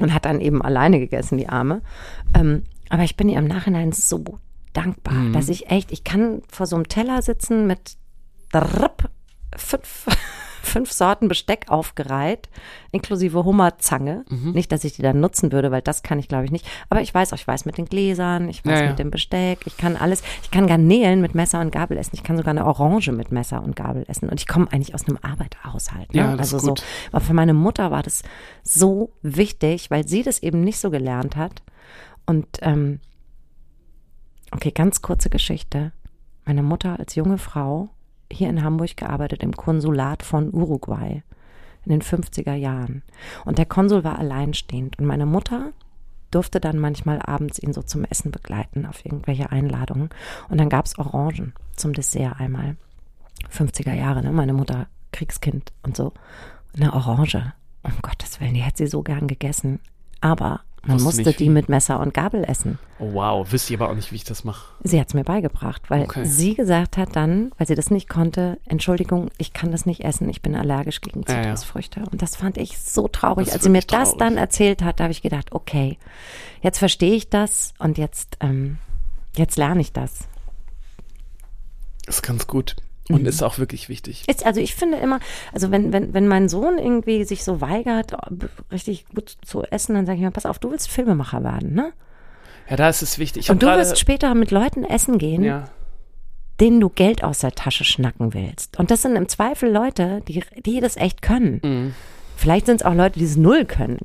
Speaker 2: und hat dann eben alleine gegessen, die Arme. Ähm, aber ich bin ihr im Nachhinein so dankbar,
Speaker 3: Mhm.
Speaker 2: dass ich echt, ich kann vor so einem Teller sitzen mit drrrp, fünf, fünf Sorten Besteck aufgereiht, inklusive Hummerzange.
Speaker 3: Mhm.
Speaker 2: Nicht, dass ich die dann nutzen würde, weil das kann ich glaube ich nicht. Aber ich weiß auch, ich weiß mit den Gläsern, ich weiß
Speaker 3: Ja, ja.
Speaker 2: mit dem Besteck, ich kann alles. Ich kann Garnelen mit Messer und Gabel essen. Ich kann sogar eine Orange mit Messer und Gabel essen. Und ich komme eigentlich aus einem Arbeiterhaushalt. Ne?
Speaker 3: Ja,
Speaker 2: also
Speaker 3: gut.
Speaker 2: so. Aber für meine Mutter war das so wichtig, weil sie das eben nicht so gelernt hat. Und ähm, okay, ganz kurze Geschichte. Meine Mutter als junge Frau hier in Hamburg gearbeitet im Konsulat von Uruguay in den 50er Jahren. Und der Konsul war alleinstehend. Und meine Mutter durfte dann manchmal abends ihn so zum Essen begleiten auf irgendwelche Einladungen. Und dann gab's Orangen zum Dessert einmal. 50er Jahre, ne? Meine Mutter Kriegskind und so. Eine Orange. Um Gottes Willen, die hätte sie so gern gegessen. Aber man
Speaker 3: Wusste
Speaker 2: musste
Speaker 3: nicht
Speaker 2: die
Speaker 3: wie.
Speaker 2: mit Messer und Gabel essen.
Speaker 3: Oh, wow, wisst ihr aber auch nicht, wie ich das mache.
Speaker 2: Sie hat es mir beigebracht, weil
Speaker 3: Okay.
Speaker 2: sie gesagt hat dann, weil sie das nicht konnte, Entschuldigung, ich kann das nicht essen, ich bin allergisch gegen
Speaker 3: Ja, ja.
Speaker 2: Zitrusfrüchte. Und das fand ich so traurig.
Speaker 3: Das ist
Speaker 2: Als sie mir
Speaker 3: wirklich
Speaker 2: das
Speaker 3: traurig.
Speaker 2: dann erzählt hat, da habe ich gedacht, okay, jetzt verstehe ich das und jetzt, ähm, jetzt lerne ich das.
Speaker 3: Ist ganz gut. Und
Speaker 2: Mhm.
Speaker 3: ist auch wirklich wichtig.
Speaker 2: Ist, also ich finde immer, also wenn, wenn, wenn mein Sohn irgendwie sich so weigert, richtig gut zu essen, dann sage ich mir, pass auf, du willst Filmemacher werden, ne?
Speaker 3: Ja, da ist es wichtig. Ich
Speaker 2: Und du wirst später mit Leuten essen gehen,
Speaker 3: Ja,
Speaker 2: denen du Geld aus der Tasche schnacken willst. Und das sind im Zweifel Leute, die, die das echt können.
Speaker 3: Mhm.
Speaker 2: Vielleicht sind es auch Leute, die es null können.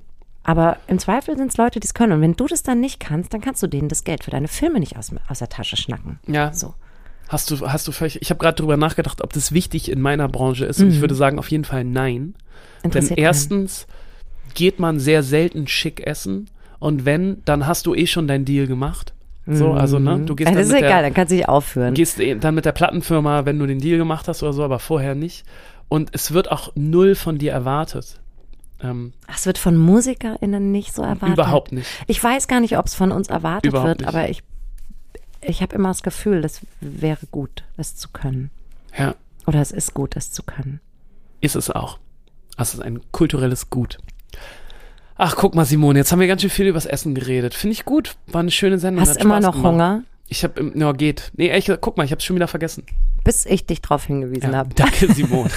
Speaker 2: Aber im Zweifel sind es Leute, die es können. Und wenn du das dann nicht kannst, dann kannst du denen das Geld für deine Filme nicht aus, aus der Tasche schnacken.
Speaker 3: ja.
Speaker 2: So.
Speaker 3: Hast du, hast du völlig, ich habe gerade drüber nachgedacht, ob das wichtig in meiner Branche ist. Und ich würde sagen, auf jeden Fall nein. Denn
Speaker 2: Interessiert keinen.
Speaker 3: erstens geht man sehr selten schick essen. Und wenn, dann hast du eh schon dein Deal gemacht. So, also, ne, du gehst
Speaker 2: Ja,
Speaker 3: dann
Speaker 2: ist
Speaker 3: mit
Speaker 2: egal,
Speaker 3: der,
Speaker 2: dann kannst du dich aufführen.
Speaker 3: gehst eh dann mit der Plattenfirma, wenn du den Deal gemacht hast oder so, aber vorher nicht. Und es wird auch null von dir erwartet. Ähm,
Speaker 2: Ach, es wird von MusikerInnen nicht so erwartet.
Speaker 3: überhaupt nicht.
Speaker 2: Ich weiß gar nicht, ob es von uns erwartet
Speaker 3: Überhaupt
Speaker 2: wird,
Speaker 3: nicht.
Speaker 2: aber ich, ich habe immer das Gefühl, das wäre gut, das zu können.
Speaker 3: Ja,
Speaker 2: Oder es ist gut, das zu können.
Speaker 3: ist es auch. Das ist ein kulturelles Gut. Ach, guck mal, Simone, jetzt haben wir ganz schön viel übers Essen geredet. Finde ich gut. War eine schöne Sendung.
Speaker 2: Hast
Speaker 3: hat
Speaker 2: immer
Speaker 3: Spaß
Speaker 2: noch
Speaker 3: gemacht.
Speaker 2: Hunger,
Speaker 3: Ich habe, ja, geht. Nee, echt, guck mal, ich habe schon wieder vergessen.
Speaker 2: bis ich dich darauf hingewiesen
Speaker 3: Ja,
Speaker 2: habe.
Speaker 3: danke, Simone.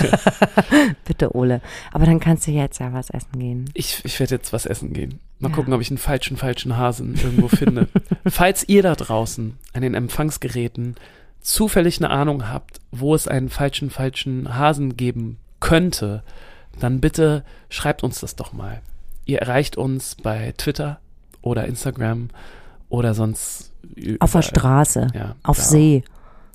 Speaker 2: Bitte, Ole. Aber dann kannst du jetzt ja was essen gehen.
Speaker 3: Ich, ich werde jetzt was essen gehen. Mal
Speaker 2: Ja.
Speaker 3: gucken, ob ich einen falschen, falschen Hasen irgendwo finde. Falls ihr da draußen an den Empfangsgeräten zufällig eine Ahnung habt, wo es einen falschen, falschen Hasen geben könnte, dann bitte schreibt uns das doch mal. Ihr erreicht uns bei Twitter oder Instagram oder sonst
Speaker 2: Auf der
Speaker 3: überall.
Speaker 2: Straße,
Speaker 3: Ja,
Speaker 2: auf See,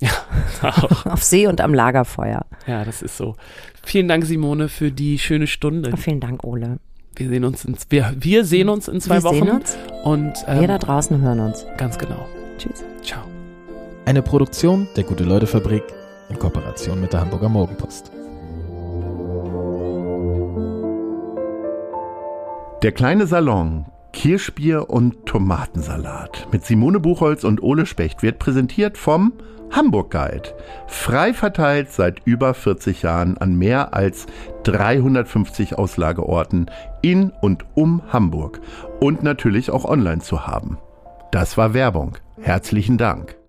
Speaker 3: Auch.
Speaker 2: auf See und am Lagerfeuer.
Speaker 3: Ja, das ist so. Vielen Dank, Simone, für die schöne Stunde.
Speaker 2: Vielen Dank, Ole.
Speaker 3: Wir sehen uns in, wir, wir sehen uns in zwei
Speaker 2: Wir
Speaker 3: Wochen.
Speaker 2: sehen uns.
Speaker 3: Und ähm,
Speaker 2: Wir da draußen hören uns.
Speaker 3: ganz genau.
Speaker 2: Tschüss.
Speaker 3: Ciao.
Speaker 1: Eine Produktion der Gute-Leute-Fabrik in Kooperation mit der Hamburger Morgenpost.
Speaker 5: Der kleine Salon Kirschbier und Tomatensalat mit Simone Buchholz und Ole Specht wird präsentiert vom Hamburg Guide. Frei verteilt seit über 40 Jahren an mehr als 350 Auslageorten in und um Hamburg und natürlich auch online zu haben. Das war Werbung. Herzlichen Dank.